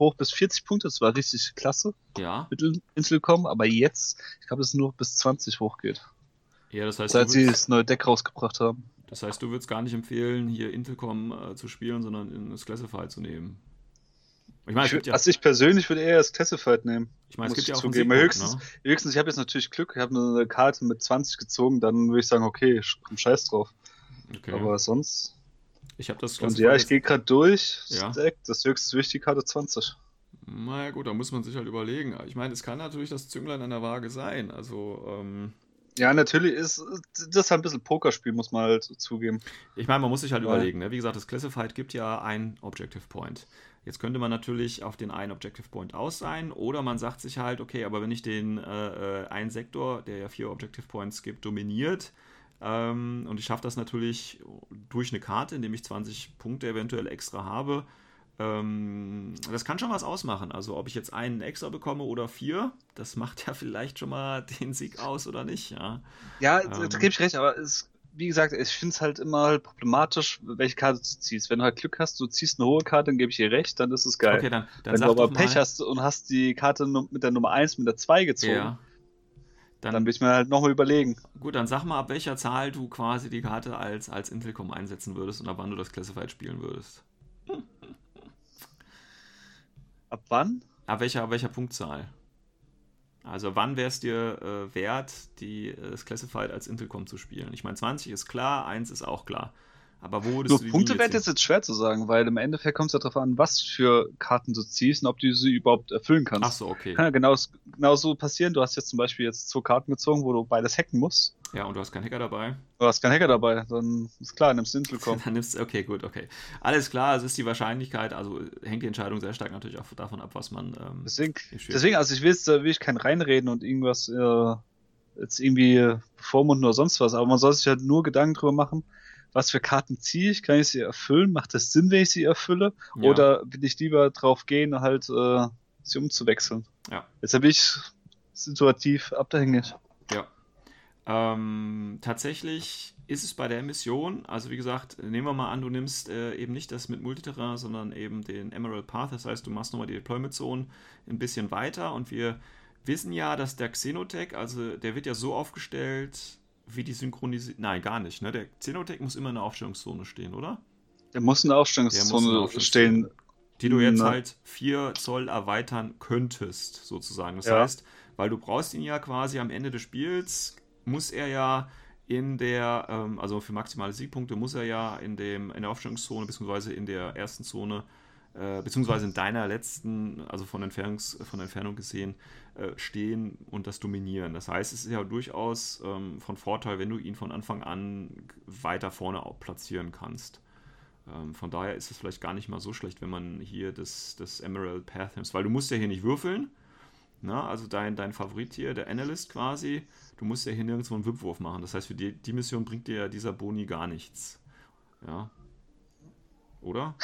hoch bis 40 Punkte, das war richtig klasse. Ja. Mit Inselcom, aber jetzt, ich glaube, es nur bis 20 hochgeht. Ja, das heißt, seit sie das neue Deck rausgebracht haben. Das heißt, du würdest gar nicht empfehlen, hier Intelcom äh, zu spielen, sondern in das Classified zu nehmen. Ich meine, ich ja, also ich persönlich würde eher das Classified nehmen. Ich meine, es gibt ja auch zugeben. Siegpunkt, höchstens, ne? höchstens, ich habe jetzt natürlich Glück, ich habe eine Karte mit 20 gezogen, dann würde ich sagen, okay, komm scheiß drauf. Okay. Aber sonst. Ich habe das Und ja, ich gehe gerade durch. Ja. Deck, das höchste wichtige Karte 20. Naja, gut, da muss man sich halt überlegen. Ich meine, es kann natürlich das Zünglein an der Waage sein. Also, ähm, ja, natürlich ist das halt ein bisschen Pokerspiel, muss man halt zugeben. Ich meine, man muss sich halt ja. überlegen. Ne? Wie gesagt, das Classified gibt ja ein Objective Point. Jetzt könnte man natürlich auf den einen Objective Point aus sein oder man sagt sich halt, okay, aber wenn ich den äh, äh, einen Sektor, der ja vier Objective Points gibt, dominiert ähm, und ich schaffe das natürlich durch eine Karte, indem ich 20 Punkte eventuell extra habe, Ähm, das kann schon was ausmachen. Also ob ich jetzt einen extra bekomme oder vier, das macht ja vielleicht schon mal den Sieg aus oder nicht. Ja, ja ähm, da gebe ich recht, aber es, wie gesagt, ich finde es halt immer halt problematisch, welche Karte du ziehst. Wenn du halt Glück hast, du ziehst eine hohe Karte, dann gebe ich dir recht, dann ist es geil. Okay, dann, dann Wenn du aber Pech hast und hast die Karte mit der Nummer 1 mit der 2 gezogen, ja. Dann, dann will ich mir halt nochmal überlegen. Gut, dann sag mal, ab welcher Zahl du quasi die Karte als, als Intelcom einsetzen würdest und ab wann du das Classified spielen würdest. Ab wann? Ab welcher, ab welcher Punktzahl? Also wann wäre es dir äh, wert, die, äh, das Classified als Intelcom zu spielen? Ich meine, 20 ist klar, 1 ist auch klar. Aber wo würdest Nur Punktewert ist jetzt schwer zu sagen, weil im Endeffekt kommt es ja darauf an, was für Karten du ziehst und ob du sie überhaupt erfüllen kannst. Ach so, okay. Kann ja genau, genau so passieren. Du hast jetzt zum Beispiel jetzt zwei Karten gezogen, wo du beides hacken musst. Ja, und du hast keinen Hacker dabei. Du hast keinen Hacker dabei, dann ist klar, nimmst du Intelcom. dann nimmst okay, gut, okay. Alles klar, es ist die Wahrscheinlichkeit, also hängt die Entscheidung sehr stark natürlich auch davon ab, was man. Ähm, deswegen, deswegen, also ich will jetzt, will ich kein reinreden und irgendwas äh, jetzt irgendwie bevormunden oder sonst was, aber man soll sich halt nur Gedanken drüber machen, was für Karten ziehe ich, kann ich sie erfüllen, macht es Sinn, wenn ich sie erfülle, ja. oder will ich lieber drauf gehen, halt äh, sie umzuwechseln. Ja. Deshalb bin ich situativ abhängig. Ähm, tatsächlich ist es bei der Mission, also wie gesagt, nehmen wir mal an, du nimmst äh, eben nicht das mit Multiterrain, sondern eben den Emerald Path, das heißt, du machst nochmal die Deployment Zone ein bisschen weiter und wir wissen ja, dass der Xenotech, also der wird ja so aufgestellt, wie die synchronisiert. Nein, gar nicht. Ne? Der Xenotech muss immer in der Aufstellungszone stehen, oder? Der muss in der Aufstellungszone, Aufstellungszone stehen. Die du jetzt Na. halt 4 Zoll erweitern könntest, sozusagen. Das ja. heißt, weil du brauchst ihn ja quasi am Ende des Spiels, muss er ja in der, ähm, also für maximale Siegpunkte muss er ja in, dem, in der Aufstellungszone, beziehungsweise in der ersten Zone äh, beziehungsweise in deiner letzten, also von, Entfernungs, von Entfernung gesehen, äh, stehen und das dominieren. Das heißt, es ist ja durchaus ähm, von Vorteil, wenn du ihn von Anfang an weiter vorne platzieren kannst. Ähm, von daher ist es vielleicht gar nicht mal so schlecht, wenn man hier das, das Emerald Path nimmt, weil du musst ja hier nicht würfeln. Na, ne? also dein, dein Favorit hier, der Analyst quasi, du musst ja hier nirgendwo einen Wipwurf machen. Das heißt, für die, die Mission bringt dir dieser Boni gar nichts. Ja. Oder?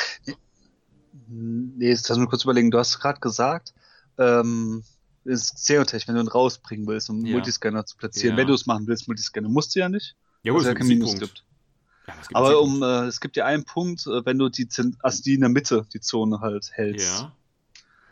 Nee, jetzt lass mich kurz überlegen. Du hast gerade gesagt, ähm, ist Xenotech, wenn du ihn rausbringen willst, um ja. Multiscanner zu platzieren. Ja. Wenn du es machen willst, Multiscanner, musst du ja nicht. Ja, gut, es ja kein Minus gibt. Ja, aber um, äh, es gibt ja einen Punkt, äh, wenn du die, also die in der Mitte, die Zone halt hältst. Ja.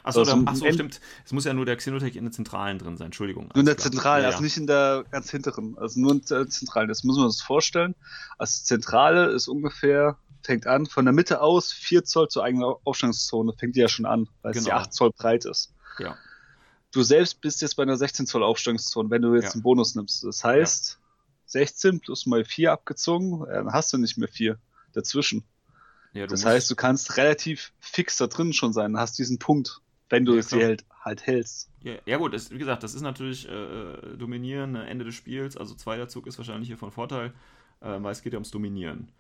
Achso, also, ach so, stimmt. Es muss ja nur der Xenotech in der Zentralen drin sein, Entschuldigung. Nur in der Zentralen, also nicht in der ganz hinteren, also nur in der Zentralen. Das müssen wir uns vorstellen. Also die Zentrale ist ungefähr fängt an, von der Mitte aus 4 Zoll zur eigenen Aufstellungszone, fängt die ja schon an, weil genau. es ja 8 Zoll breit ist. Ja. Du selbst bist jetzt bei einer 16 Zoll Aufstellungszone, wenn du jetzt ja. einen Bonus nimmst. Das heißt, ja. 16 plus mal 4 abgezogen, dann hast du nicht mehr 4 dazwischen. Ja, das heißt, du kannst relativ fix da drin schon sein, hast diesen Punkt, wenn du ja, es halt, halt hältst. Ja, ja gut, das, wie gesagt, das ist natürlich äh, äh Dominieren, Ende des Spiels, also zweiter Zug ist wahrscheinlich hier von Vorteil, äh, weil es geht ja ums Dominieren.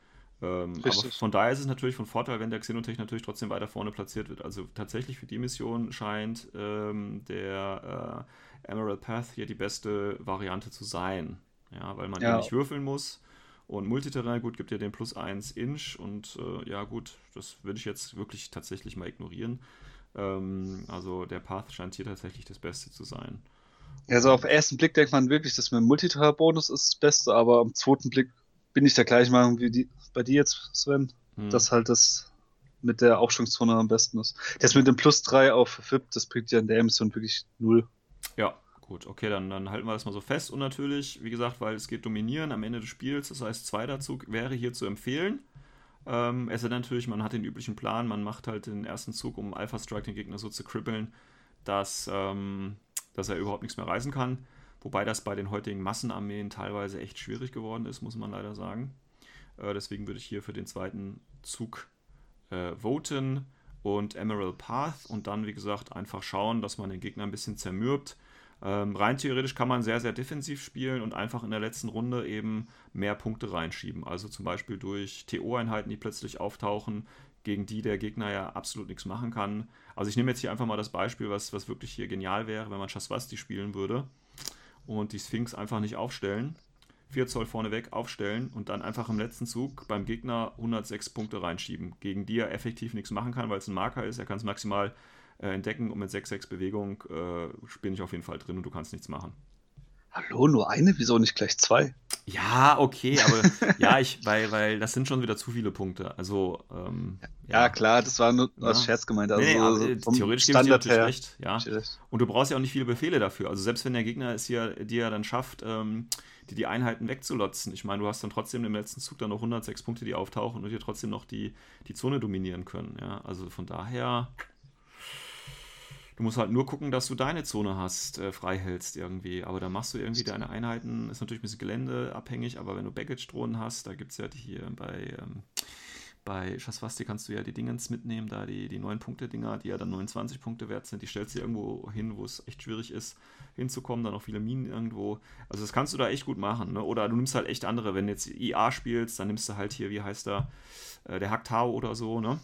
Ähm, aber von daher ist es natürlich von Vorteil, wenn der Xenotech natürlich trotzdem weiter vorne platziert wird. Also tatsächlich für die Mission scheint ähm, der äh, Emerald Path hier die beste Variante zu sein. Ja, weil man ja nicht würfeln muss. Und Multiterrain, gut, gibt ja den plus 1 Inch und äh, ja, gut, das würde ich jetzt wirklich tatsächlich mal ignorieren. Ähm, also der Path scheint hier tatsächlich das Beste zu sein. Also auf den ersten Blick denkt man wirklich, dass mit dem Multiterrain-Bonus ist das Beste, aber am zweiten Blick bin ich der gleichen Meinung wie die, bei dir jetzt, Sven, hm. dass halt das mit der Aufstellungszone am besten ist. Das mit dem Plus 3 auf FIP, das bringt ja in der Mission wirklich null. Ja, gut, okay, dann, dann halten wir das mal so fest. Und natürlich, wie gesagt, weil es geht dominieren am Ende des Spiels, das heißt, zweiter Zug wäre hier zu empfehlen. Ähm, es ist natürlich, man hat den üblichen Plan, man macht halt den ersten Zug, um Alpha Strike den Gegner so zu kribbeln, dass, ähm, dass er überhaupt nichts mehr reisen kann. Wobei das bei den heutigen Massenarmeen teilweise echt schwierig geworden ist, muss man leider sagen. Äh, deswegen würde ich hier für den zweiten Zug äh, voten und Emerald Path und dann, wie gesagt, einfach schauen, dass man den Gegner ein bisschen zermürbt. Ähm, rein theoretisch kann man sehr, sehr defensiv spielen und einfach in der letzten Runde eben mehr Punkte reinschieben. Also zum Beispiel durch TO-Einheiten, die plötzlich auftauchen, gegen die der Gegner ja absolut nichts machen kann. Also ich nehme jetzt hier einfach mal das Beispiel, was, was wirklich hier genial wäre, wenn man Chaswasti spielen würde und die Sphinx einfach nicht aufstellen 4 Zoll vorneweg aufstellen und dann einfach im letzten Zug beim Gegner 106 Punkte reinschieben, gegen die er effektiv nichts machen kann, weil es ein Marker ist. Er kann es maximal äh, entdecken und mit 6-6 Bewegung äh, bin ich auf jeden Fall drin und du kannst nichts machen. Hallo, nur eine? Wieso nicht gleich zwei? Ja, okay, aber ja, ich, weil, weil das sind schon wieder zu viele Punkte. Also, ähm, ja. ja. klar, das war nur ja. als Scherz gemeint. Also, nee, nee, so theoretisch gebe ich dir recht, ja. Und du brauchst ja auch nicht viele Befehle dafür. Also selbst wenn der Gegner es hier dir dann schafft, ähm, die, die Einheiten wegzulotzen, ich meine, du hast dann trotzdem im letzten Zug dann noch 106 Punkte, die auftauchen und dir trotzdem noch die, die Zone dominieren können. Ja, also von daher Du musst halt nur gucken, dass du deine Zone hast, äh, frei hältst irgendwie. Aber da machst du irgendwie deine Einheiten, ist natürlich ein bisschen geländeabhängig, aber wenn du Baggage-Drohnen hast, da gibt es ja die hier bei, ähm, bei Schaswasti kannst du ja die Dingens mitnehmen, da die, die 9-Punkte-Dinger, die ja dann 29 Punkte wert sind, die stellst du irgendwo hin, wo es echt schwierig ist, hinzukommen, dann auch viele Minen irgendwo. Also das kannst du da echt gut machen. Ne? Oder du nimmst halt echt andere, wenn du jetzt IA spielst, dann nimmst du halt hier, wie heißt der, äh, der Haktau oder so, ne?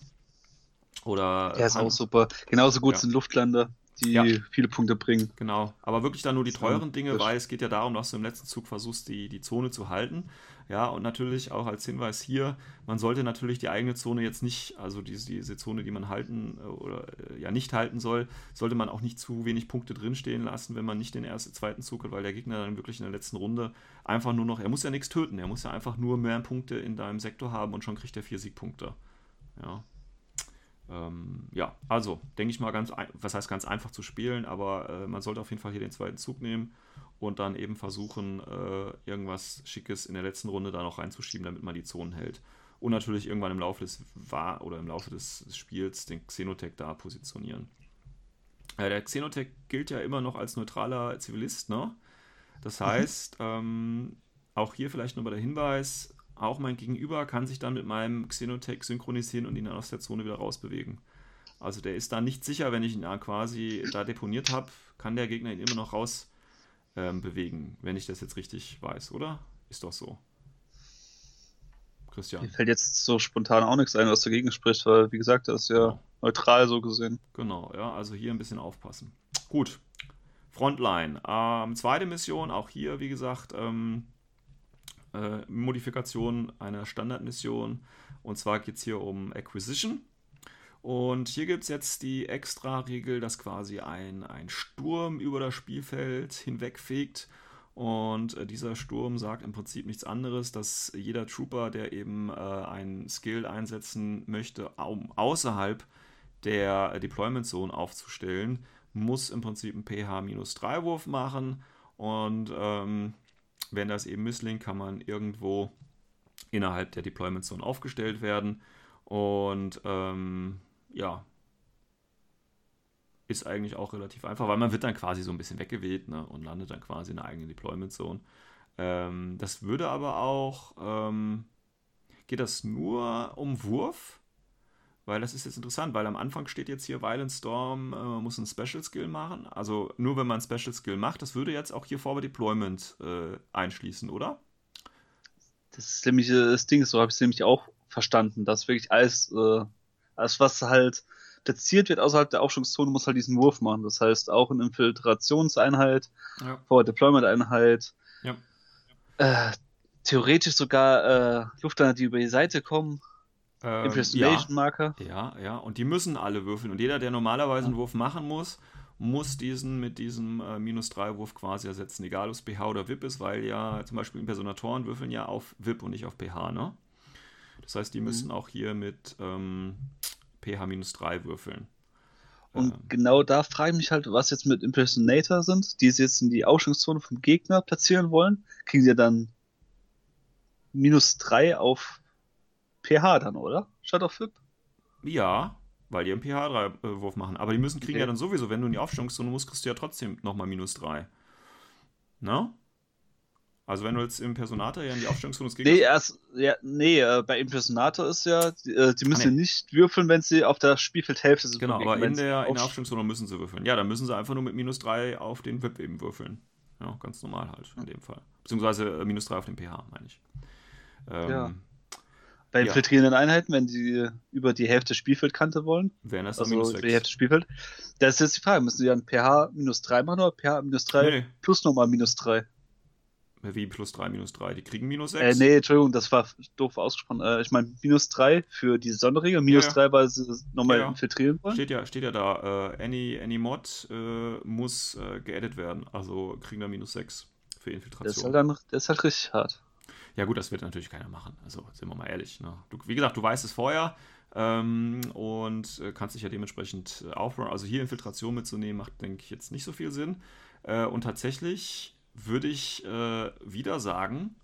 Oder er ist auch super. Genauso gut ja. sind Luftlander, die ja. viele Punkte bringen. Genau. Aber wirklich dann nur die teuren Dinge, weil es geht ja darum, dass du im letzten Zug versuchst, die, die Zone zu halten. Ja, und natürlich auch als Hinweis hier, man sollte natürlich die eigene Zone jetzt nicht, also diese, diese Zone, die man halten äh, oder äh, ja nicht halten soll, sollte man auch nicht zu wenig Punkte drinstehen lassen, wenn man nicht den ersten, zweiten Zug hat, weil der Gegner dann wirklich in der letzten Runde einfach nur noch, er muss ja nichts töten, er muss ja einfach nur mehr Punkte in deinem Sektor haben und schon kriegt er vier Siegpunkte. Ja, ähm, ja, also denke ich mal ganz, was heißt ganz einfach zu spielen, aber äh, man sollte auf jeden Fall hier den zweiten Zug nehmen und dann eben versuchen, äh, irgendwas Schickes in der letzten Runde da noch reinzuschieben, damit man die Zonen hält. Und natürlich irgendwann im Laufe des war oder im Laufe des, des Spiels den Xenotech da positionieren. Äh, der Xenotech gilt ja immer noch als neutraler Zivilist, ne? Das mhm. heißt, ähm, auch hier vielleicht nochmal der Hinweis, auch mein Gegenüber kann sich dann mit meinem Xenotech synchronisieren und ihn dann aus der Zone wieder rausbewegen. Also der ist da nicht sicher, wenn ich ihn quasi da deponiert habe, kann der Gegner ihn immer noch raus ähm, bewegen, wenn ich das jetzt richtig weiß, oder? Ist doch so. Christian. Mir fällt jetzt so spontan auch nichts ein, was dagegen spricht, weil, wie gesagt, das ist ja genau. neutral so gesehen. Genau, ja, also hier ein bisschen aufpassen. Gut. Frontline. Ähm, zweite Mission, auch hier, wie gesagt, ähm, äh, Modifikation einer Standardmission. Und zwar geht es hier um Acquisition. Und hier gibt es jetzt die extra Regel, dass quasi ein, ein Sturm über das Spielfeld hinwegfegt. Und äh, dieser Sturm sagt im Prinzip nichts anderes, dass jeder Trooper, der eben äh, einen Skill einsetzen möchte, um außerhalb der Deployment Zone aufzustellen, muss im Prinzip einen pH-3-Wurf machen. Und ähm, wenn das eben misslingt, kann man irgendwo innerhalb der Deployment Zone aufgestellt werden. Und ähm, ja, ist eigentlich auch relativ einfach, weil man wird dann quasi so ein bisschen weggeweht ne, und landet dann quasi in der eigenen Deployment Zone. Ähm, das würde aber auch, ähm, geht das nur um Wurf? Weil das ist jetzt interessant, weil am Anfang steht jetzt hier Violent Storm, äh, man muss einen Special Skill machen. Also nur wenn man einen Special Skill macht, das würde jetzt auch hier Forward Deployment äh, einschließen, oder? Das ist nämlich äh, das Ding, so habe ich es nämlich auch verstanden, dass wirklich alles, äh, alles was halt platziert wird außerhalb der Aufschwungszone, muss halt diesen Wurf machen. Das heißt auch eine Infiltrationseinheit, ja. Forward Deployment Einheit. Ja. Äh, theoretisch sogar äh, Luftlander, die über die Seite kommen. Ähm, Impersonation-Marker. Ja, ja, ja, und die müssen alle würfeln. Und jeder, der normalerweise einen Wurf machen muss, muss diesen mit diesem äh, minus 3 Wurf quasi ersetzen, egal ob es pH oder VIP ist, weil ja zum Beispiel Impersonatoren würfeln ja auf VIP und nicht auf pH, ne? Das heißt, die mhm. müssen auch hier mit ähm, pH minus 3 würfeln. Und ähm. genau da frage ich mich halt, was jetzt mit Impersonator sind, die sie jetzt in die Ausschwungszone vom Gegner platzieren wollen. Kriegen sie dann minus 3 auf pH dann, oder? Statt auf FIP? Ja, weil die einen pH-3-Wurf machen. Aber die müssen kriegen okay. ja dann sowieso, wenn du in die Aufstellungszone musst, kriegst du ja trotzdem nochmal minus 3. Ne? Also wenn du jetzt im Personator ja in die Aufstellungszone gehst. Nee, erst, ja, nee äh, bei Impersonator ist ja, die, äh, die müssen ah, nee. nicht würfeln, wenn sie auf der Spielfeldhälfte sind. Genau, aber in der, in der Aufstellungszone müssen sie würfeln. Ja, dann müssen sie einfach nur mit minus 3 auf den VIP eben würfeln. Ja, ganz normal halt in dem Fall. Beziehungsweise äh, minus 3 auf den pH, meine ich. Ähm, ja. Bei ja. infiltrierenden Einheiten, wenn die über die Hälfte Spielfeldkante wollen. Wären das also minus 6. die Hälfte Spielfeld. Das ist jetzt die Frage, müssen sie dann pH minus 3 machen oder pH minus 3 nee. plus nochmal minus 3? Wie plus 3, minus 3? Die kriegen minus 6? Äh, nee, Entschuldigung, das war doof ausgesprochen. Äh, ich meine, minus 3 für die Sonderregel, minus ja, 3, weil sie nochmal ja, infiltrieren wollen. Steht ja, steht ja da, äh, any, any Mod äh, muss äh, geaddet werden. Also kriegen da minus 6 für Infiltration. Das ist halt, dann, das ist halt richtig hart. Ja, gut, das wird natürlich keiner machen. Also, sind wir mal ehrlich. Ne? Du, wie gesagt, du weißt es vorher ähm, und äh, kannst dich ja dementsprechend aufbauen. Also, hier Infiltration mitzunehmen, macht, denke ich, jetzt nicht so viel Sinn. und tatsächlich würde ich äh, wieder sagen,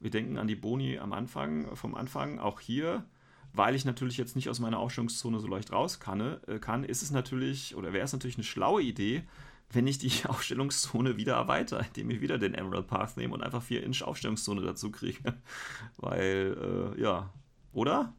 wir denken an die Boni am Anfang, vom Anfang, auch hier, weil ich natürlich jetzt nicht aus meiner Aufstellungszone so leicht raus kann, äh, kann ist es natürlich, oder wäre es natürlich eine schlaue Idee, wenn ich die Aufstellungszone wieder erweitere, indem ich wieder den Emerald Path nehme und einfach 4 Inch Aufstellungszone dazu kriege. Weil, äh, ja, oder?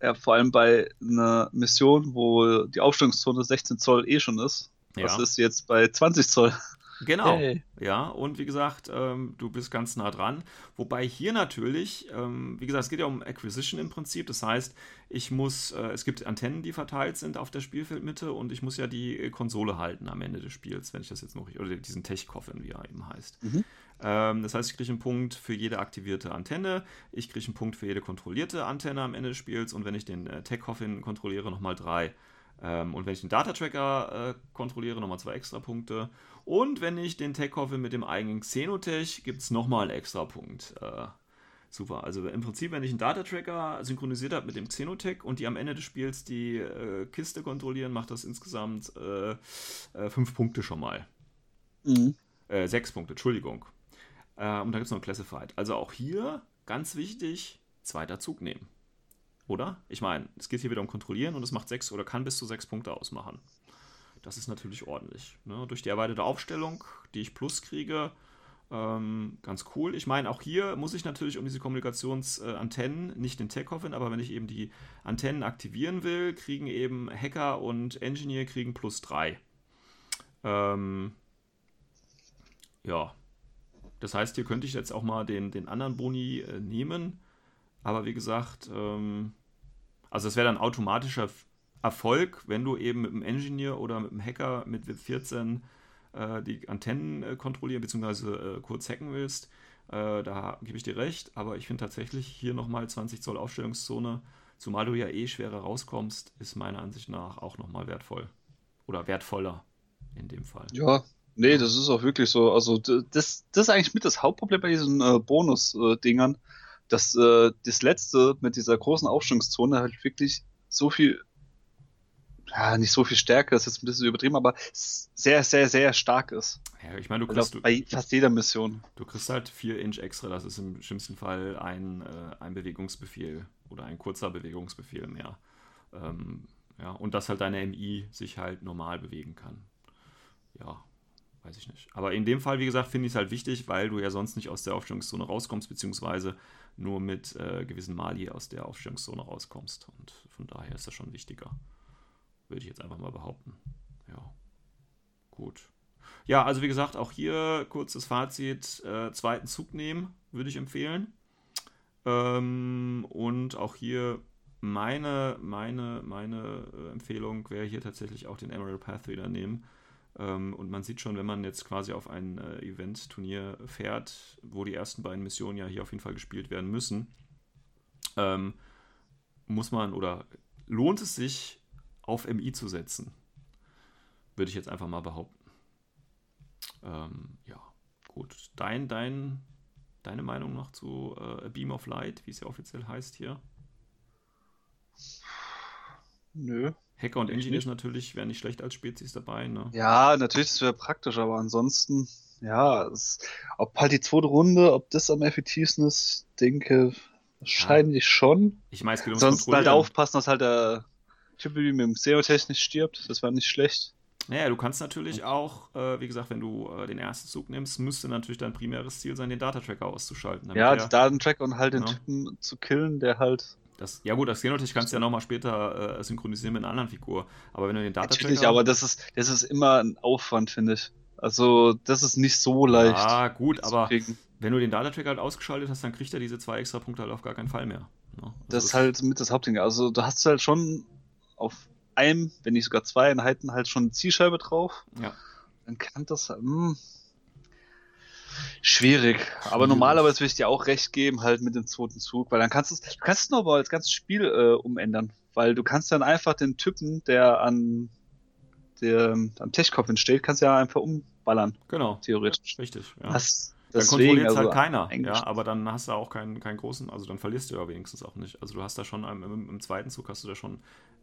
Ja, vor allem bei einer Mission, wo die Aufstellungszone 16 Zoll eh schon ist. Ja. Was ist jetzt bei 20 Zoll? Genau. Hey. Ja, und wie gesagt, ähm, du bist ganz nah dran. Wobei hier natürlich, ähm, wie gesagt, es geht ja um Acquisition im Prinzip. Das heißt, ich muss, äh, es gibt Antennen, die verteilt sind auf der Spielfeldmitte und ich muss ja die Konsole halten am Ende des Spiels, wenn ich das jetzt noch, oder diesen Tech-Coffin, wie er eben heißt. Mhm. Ähm, das heißt, ich kriege einen Punkt für jede aktivierte Antenne, ich kriege einen Punkt für jede kontrollierte Antenne am Ende des Spiels und wenn ich den äh, Tech-Coffin kontrolliere, nochmal drei. Ähm, und wenn ich den Data Tracker äh, kontrolliere, nochmal zwei extra Punkte. Und wenn ich den Tech hoffe mit dem eigenen Xenotech, gibt es nochmal einen extra Punkt. Äh, super. Also im Prinzip, wenn ich einen Data Tracker synchronisiert habe mit dem Xenotech und die am Ende des Spiels die äh, Kiste kontrollieren, macht das insgesamt äh, äh, fünf Punkte schon mal. Mhm. Äh, sechs Punkte, Entschuldigung. und dann gibt es noch ein Classified. Also auch hier ganz wichtig, zweiter Zug nehmen. Oder? Ich meine, es geht hier wieder um Kontrollieren und es macht sechs oder kann bis zu sechs Punkte ausmachen. Das ist natürlich ordentlich. Ne? Durch die erweiterte Aufstellung, die ich plus kriege, ähm, ganz cool. Ich meine, auch hier muss ich natürlich um diese Kommunikationsantennen, äh, nicht den Tech-Coffin, aber wenn ich eben die Antennen aktivieren will, kriegen eben Hacker und Engineer kriegen plus drei. Ähm, ja. Das heißt, hier könnte ich jetzt auch mal den, den anderen Boni äh, nehmen. Aber wie gesagt, ähm, also es wäre dann automatischer Erfolg, wenn du eben mit einem Engineer oder mit einem Hacker mit WIP 14 äh, die Antennen äh, kontrollieren bzw. Äh, kurz hacken willst. Äh, da gebe ich dir recht, aber ich finde tatsächlich hier nochmal 20 Zoll Aufstellungszone, zumal du ja eh schwerer rauskommst, ist meiner Ansicht nach auch nochmal wertvoll. Oder wertvoller in dem Fall. Ja, nee, das ist auch wirklich so. Also das, das ist eigentlich mit das Hauptproblem bei diesen äh, Bonus-Dingern. Dass äh, das letzte mit dieser großen Aufstellungszone halt wirklich so viel, ja, nicht so viel Stärke, das ist jetzt ein bisschen übertrieben, aber sehr, sehr, sehr stark ist. Ja, ich meine, du kriegst. Also bei fast jeder Mission. Du kriegst halt 4 Inch extra, das ist im schlimmsten Fall ein, äh, ein Bewegungsbefehl oder ein kurzer Bewegungsbefehl mehr. Ähm, ja, und dass halt deine MI sich halt normal bewegen kann. Ja, weiß ich nicht. Aber in dem Fall, wie gesagt, finde ich es halt wichtig, weil du ja sonst nicht aus der Aufstellungszone rauskommst, beziehungsweise nur mit äh, gewissen Mali aus der Aufstellungszone rauskommst. Und von daher ist das schon wichtiger. Würde ich jetzt einfach mal behaupten. Ja. Gut. Ja, also wie gesagt, auch hier kurzes Fazit: äh, zweiten Zug nehmen, würde ich empfehlen. Ähm, und auch hier meine, meine, meine äh, Empfehlung wäre hier tatsächlich auch den Emerald Path wieder nehmen und man sieht schon, wenn man jetzt quasi auf ein äh, Event-Turnier fährt, wo die ersten beiden Missionen ja hier auf jeden Fall gespielt werden müssen, ähm, muss man oder lohnt es sich, auf MI zu setzen? Würde ich jetzt einfach mal behaupten. Ähm, ja, gut. Dein, dein, deine Meinung noch zu äh, A Beam of Light, wie es ja offiziell heißt hier? Nö, Hacker und Engineers natürlich wären nicht schlecht als Spezies dabei. Ne? Ja, natürlich, das wäre praktisch, aber ansonsten, ja, es, ob halt die zweite Runde, ob das am effektivsten ist, denke wahrscheinlich ja. schon. Ich meine, es geht Sonst halt aufpassen, dass halt der Typi mit dem SEO-Test nicht stirbt, das wäre nicht schlecht. Naja, du kannst natürlich auch, äh, wie gesagt, wenn du äh, den ersten Zug nimmst, müsste natürlich dein primäres Ziel sein, den Datatracker auszuschalten. Ja, den Datentracker und halt den ja. Typen zu killen, der halt das, ja gut, das Genotech kannst du ja nochmal später äh, synchronisieren mit einer anderen Figur. Aber wenn du den Data Natürlich, aber das ist, das ist immer ein Aufwand, finde ich. Also, das ist nicht so leicht. Ja, gut, aber wenn du den Data-Tracker halt ausgeschaltet hast, dann kriegt er diese zwei extra Punkte halt auf gar keinen Fall mehr. Ja, also das ist halt mit das Hauptding. Also, du hast halt schon auf einem, wenn nicht sogar zwei Einheiten halt schon eine Zielscheibe drauf. Ja. Dann kann das, mh, hm, Schwierig. Aber Schwierig. normalerweise würde ich dir auch recht geben, halt mit dem zweiten Zug, weil dann kannst du es, du kannst aber das ganze Spiel äh, umändern. Weil du kannst dann einfach den Typen, der an der am Techkopf steht, kannst du ja einfach umballern. Genau. Theoretisch. Richtig. Ja. Das, dann kontrolliert es halt also keiner, ja, aber dann hast du auch keinen, keinen großen, also dann verlierst du ja wenigstens auch nicht. Also du hast da schon im, im zweiten Zug hast du da schon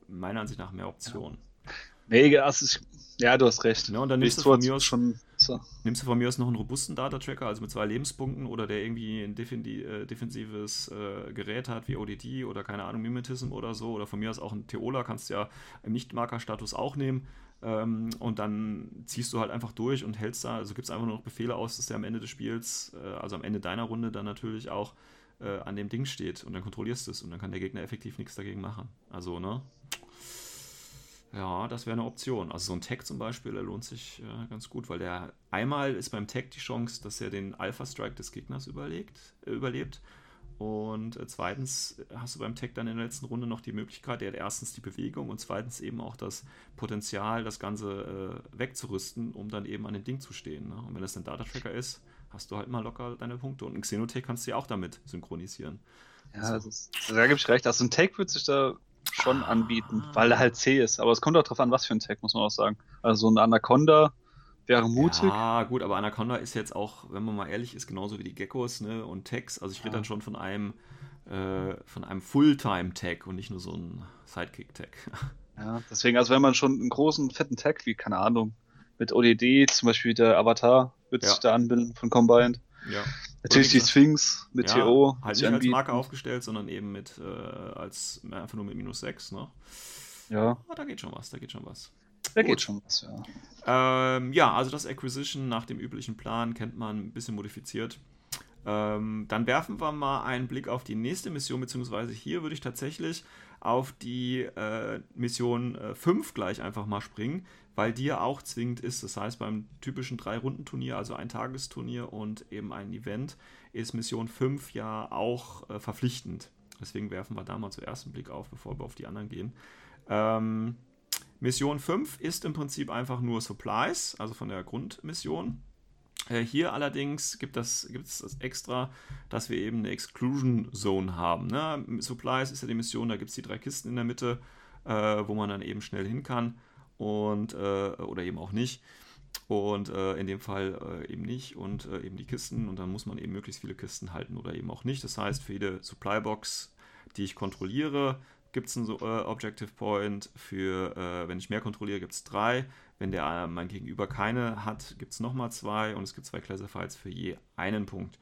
meiner Ansicht nach mehr Optionen. Ja. Nee, also ich, ja, du hast recht. Ja, und dann nimmst du, von mir aus, schon, so. nimmst du von mir aus noch einen robusten Data-Tracker, also mit zwei Lebenspunkten oder der irgendwie ein äh, defensives äh, Gerät hat, wie ODD oder keine Ahnung, Mimetism oder so. Oder von mir aus auch ein Theola kannst du ja im Nicht-Marker-Status auch nehmen. Ähm, und dann ziehst du halt einfach durch und hältst da, also gibst einfach nur noch Befehle aus, dass der am Ende des Spiels, äh, also am Ende deiner Runde dann natürlich auch äh, an dem Ding steht und dann kontrollierst du es und dann kann der Gegner effektiv nichts dagegen machen. Also, ne? Ja, das wäre eine Option. Also so ein Tag zum Beispiel, der lohnt sich äh, ganz gut, weil der einmal ist beim Tag die Chance, dass er den Alpha-Strike des Gegners überlegt, äh, überlebt. Und äh, zweitens hast du beim Tag dann in der letzten Runde noch die Möglichkeit, der hat erstens die Bewegung und zweitens eben auch das Potenzial, das Ganze äh, wegzurüsten, um dann eben an dem Ding zu stehen. Ne? Und wenn das ein Data-Tracker ist, hast du halt mal locker deine Punkte. Und ein Xenotech kannst du ja auch damit synchronisieren. Ja, also, ist, da gebe ich recht. Also ein Tag wird sich da schon ah. anbieten, weil er halt C ist. Aber es kommt auch darauf an, was für ein Tag, muss man auch sagen. Also ein Anaconda wäre mutig. Ja, gut, aber Anaconda ist jetzt auch, wenn man mal ehrlich ist, genauso wie die Geckos ne, und Tags. Also ich rede ja. dann schon von einem, äh, von einem Fulltime-Tag und nicht nur so ein Sidekick-Tag. Ja, deswegen, also wenn man schon einen großen, fetten Tag, wie, keine Ahnung, mit ODD, zum Beispiel der Avatar, wird ja. sich da anbinden von Combined. Ja. Natürlich die Sphinx mit ja, TO. Halt nicht als Marke aufgestellt, sondern eben mit äh, als einfach nur mit minus 6, ne? Ja. Aber ah, da geht schon was, da geht schon was. Da Gut. geht schon was, ja. Ähm, ja, also das Acquisition nach dem üblichen Plan kennt man ein bisschen modifiziert. Ähm, dann werfen wir mal einen Blick auf die nächste Mission, beziehungsweise hier würde ich tatsächlich auf die äh, Mission äh, 5 gleich einfach mal springen weil die ja auch zwingend ist. Das heißt, beim typischen Drei-Runden-Turnier, also ein Tagesturnier und eben ein Event, ist Mission 5 ja auch äh, verpflichtend. Deswegen werfen wir da mal zuerst einen Blick auf, bevor wir auf die anderen gehen. Ähm, Mission 5 ist im Prinzip einfach nur Supplies, also von der Grundmission. Äh, hier allerdings gibt es das extra, dass wir eben eine Exclusion Zone haben. Ne? Supplies ist ja die Mission, da gibt es die drei Kisten in der Mitte, äh, wo man dann eben schnell hin kann und äh, oder eben auch nicht. Und äh, in dem Fall äh, eben nicht und äh, eben die Kisten und dann muss man eben möglichst viele Kisten halten oder eben auch nicht. Das heißt, für jede Supply-Box, die ich kontrolliere, gibt es einen äh, Objective Point. Für, äh, wenn ich mehr kontrolliere, gibt es drei. Wenn der mein Gegenüber keine hat, gibt es nochmal zwei und es gibt zwei Classifieds für je einen Punkt.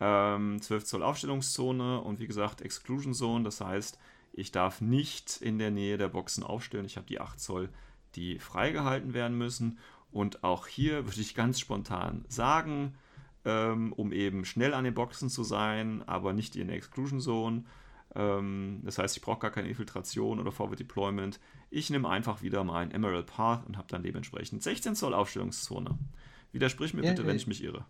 Ähm, 12 Zoll Aufstellungszone und wie gesagt Exclusion Zone, das heißt, ich darf nicht in der Nähe der Boxen aufstellen. Ich habe die 8 Zoll die freigehalten werden müssen. Und auch hier würde ich ganz spontan sagen, ähm, um eben schnell an den Boxen zu sein, aber nicht in der Exclusion Zone. Ähm, das heißt, ich brauche gar keine Infiltration oder Forward Deployment. Ich nehme einfach wieder meinen Emerald Path und habe dann dementsprechend 16 Zoll Aufstellungszone. Widersprich mir yeah, bitte, yeah. wenn ich mich irre.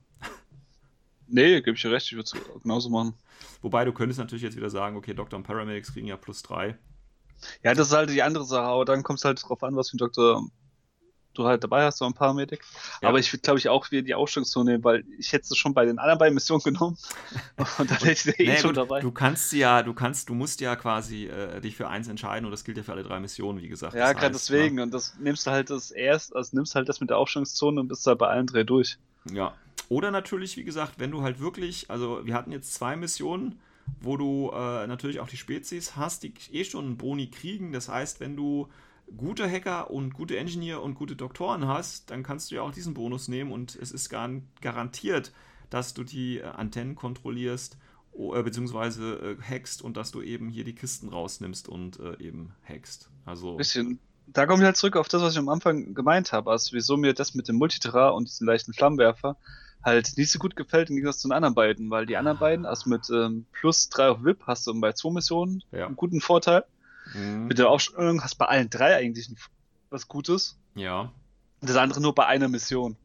Nee, gebe ich dir recht, ich würde es genauso machen. Wobei du könntest natürlich jetzt wieder sagen, okay, Doktor und Paramedics kriegen ja plus 3. Ja, das ist halt die andere Sache, aber dann kommt es halt drauf an, was für ein Doktor du halt dabei hast, so ein Paramedic. Ja. Aber ich würde, glaube ich, auch wieder die Ausstellungszone nehmen, weil ich hätte es schon bei den anderen beiden Missionen genommen. und dann hätte ich eh nee, schon gut, dabei. Du kannst ja, du kannst, du musst ja quasi äh, dich für eins entscheiden und das gilt ja für alle drei Missionen, wie gesagt. Ja, gerade deswegen. Ja. Und das nimmst du halt das erst, also nimmst halt das mit der Aufstellungszone und bist halt bei allen drei durch. Ja. Oder natürlich, wie gesagt, wenn du halt wirklich, also wir hatten jetzt zwei Missionen, wo du äh, natürlich auch die Spezies hast, die eh schon einen Boni kriegen. Das heißt, wenn du gute Hacker und gute Engineer und gute Doktoren hast, dann kannst du ja auch diesen Bonus nehmen und es ist gar garantiert, dass du die äh, Antennen kontrollierst äh, beziehungsweise äh, hackst und dass du eben hier die Kisten rausnimmst und äh, eben hackst. Also bisschen. Da komme ich halt zurück auf das, was ich am Anfang gemeint habe, also wieso mir das mit dem Multitra und diesem leichten Flammenwerfer halt nicht so gut gefällt im Gegensatz zu den anderen beiden, weil die anderen beiden, also mit ähm, plus drei auf VIP hast du bei zwei Missionen ja. einen guten Vorteil. Mhm. Mit der Aufstellung hast du bei allen drei eigentlich was Gutes. Ja. Das andere nur bei einer Mission.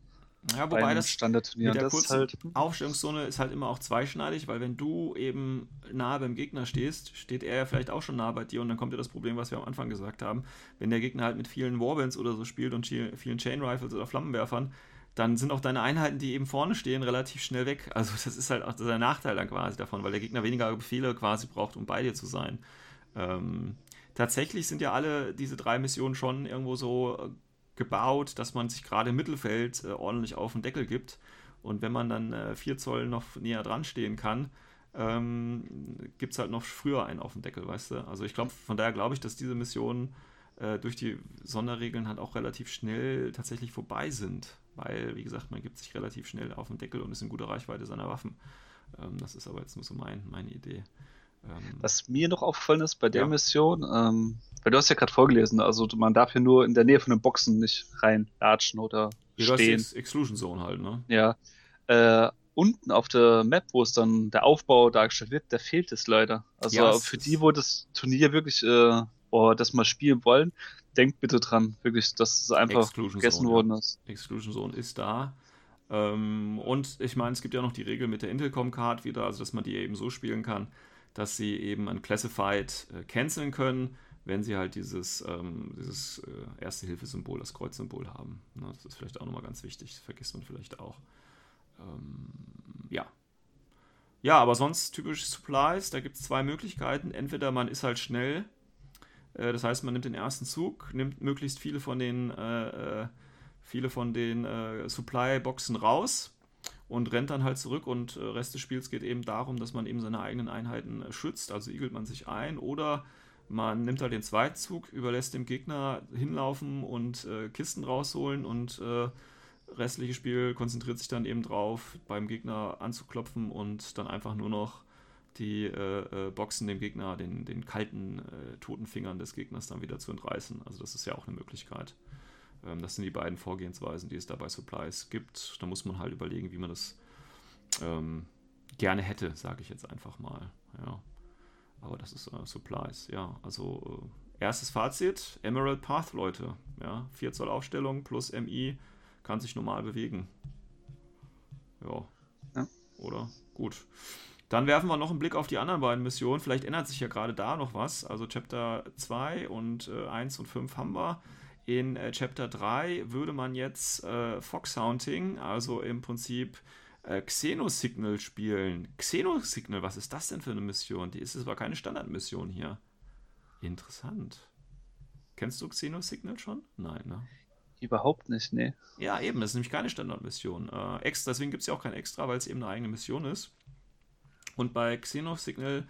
Ja, wobei das Standardturnier mit der kurzen halt, Aufstellungszone ist halt immer auch zweischneidig, weil wenn du eben nahe beim Gegner stehst, steht er ja vielleicht auch schon nah bei dir und dann kommt ja das Problem, was wir am Anfang gesagt haben. Wenn der Gegner halt mit vielen Warbands oder so spielt und vielen Chain Rifles oder Flammenwerfern, dann sind auch deine Einheiten, die eben vorne stehen, relativ schnell weg. Also das ist halt auch der Nachteil dann quasi davon, weil der Gegner weniger Befehle quasi braucht, um bei dir zu sein. Ähm, tatsächlich sind ja alle diese drei Missionen schon irgendwo so äh, gebaut, dass man sich gerade im Mittelfeld äh, ordentlich auf den Deckel gibt. Und wenn man dann äh, 4 Zoll noch näher dran stehen kann, ähm, gibt es halt noch früher einen auf den Deckel, weißt du? Also ich glaube, von daher glaube ich, dass diese Missionen äh, durch die Sonderregeln halt auch relativ schnell tatsächlich vorbei sind. Weil, wie gesagt, man gibt sich relativ schnell auf den Deckel und ist in guter Reichweite seiner Waffen. Ähm, das ist aber jetzt nur so mein, meine Idee. Ähm, Was mir noch aufgefallen ist bei der ja. Mission, ähm, weil du hast ja gerade vorgelesen, also man darf hier nur in der Nähe von den Boxen nicht reinlatschen oder ja, stehen. Ex Exclusion Zone halt, ne? Ja. Äh, unten auf der Map, wo es dann der Aufbau dargestellt wird, da fehlt es leider. Also ja, für die, wo das Turnier wirklich äh, oh, das mal spielen wollen, denkt bitte dran, wirklich, dass es einfach Exclusion vergessen Zone, worden ist. Exclusion Zone ist da. Ähm, und ich meine, es gibt ja noch die Regel mit der Intelcom Card wieder, also dass man die eben so spielen kann, dass sie eben ein Classified äh, canceln können, wenn sie halt dieses, ähm, dieses äh, Erste-Hilfe-Symbol, das Kreuzsymbol haben. Na, das ist vielleicht auch nochmal ganz wichtig, das vergisst man vielleicht auch. Ähm, ja. Ja, aber sonst typisch Supplies, da gibt es zwei Möglichkeiten. Entweder man ist halt schnell, das heißt, man nimmt den ersten Zug, nimmt möglichst viele von den, äh, äh viele von den äh, Supply-Boxen raus und rennt dann halt zurück und äh, Rest des Spiels geht eben darum, dass man eben seine eigenen Einheiten äh, schützt, also igelt man sich ein oder man nimmt halt den Zweitzug, überlässt dem Gegner hinlaufen und äh, Kisten rausholen und äh, restliche Spiel konzentriert sich dann eben drauf, beim Gegner anzuklopfen und dann einfach nur noch die äh, äh, Boxen dem Gegner, den, den kalten, äh, toten Fingern des Gegners dann wieder zu entreißen. Also das ist ja auch eine Möglichkeit. Ähm, das sind die beiden Vorgehensweisen, die es da bei Supplies gibt. Da muss man halt überlegen, wie man das ähm, gerne hätte, sage ich jetzt einfach mal. Ja. Aber das ist äh, Supplies, ja. Also äh, erstes Fazit, Emerald Path, Leute. Ja, 4 Zoll Aufstellung plus MI kann sich normal bewegen. Ja. ja. Oder? Gut. Dann werfen wir noch einen Blick auf die anderen beiden Missionen. Vielleicht ändert sich ja gerade da noch was. Also Chapter 2 und äh, 1 und 5 haben wir. In äh, Chapter 3 würde man jetzt äh, Foxhounting, also im Prinzip äh, Xenosignal spielen. Xenosignal, was ist das denn für eine Mission? Die ist aber keine Standardmission hier. Interessant. Kennst du Xenosignal schon? Nein, ne? Überhaupt nicht, ne. Ja, eben, das ist nämlich keine Standardmission. Äh, extra, deswegen gibt es ja auch kein Extra, weil es eben eine eigene Mission ist. Und bei Xenosignal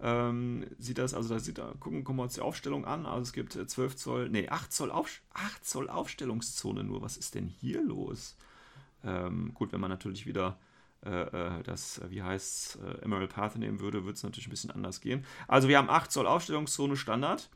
ähm, sieht das, also da sieht da, gucken, gucken wir uns die Aufstellung an. Also es gibt 12 äh, Zoll, nee, 8 Zoll, Auf, 8 Zoll Aufstellungszone nur. Was ist denn hier los? Ähm, gut, wenn man natürlich wieder äh, äh das, wie heißt äh, Emerald Path nehmen würde, würde es natürlich ein bisschen anders gehen. Also wir haben 8 Zoll Aufstellungszone Standard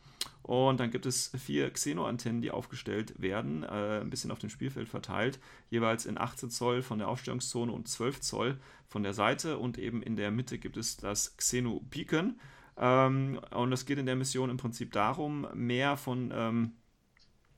und dann gibt es vier Xeno-Antennen, die aufgestellt werden, äh, ein bisschen auf dem Spielfeld verteilt, jeweils in 18 Zoll von der Aufstellungszone und 12 Zoll von der Seite und eben in der Mitte gibt es das Xeno-Beacon. Ähm, und es geht in der Mission im Prinzip darum, mehr von ähm,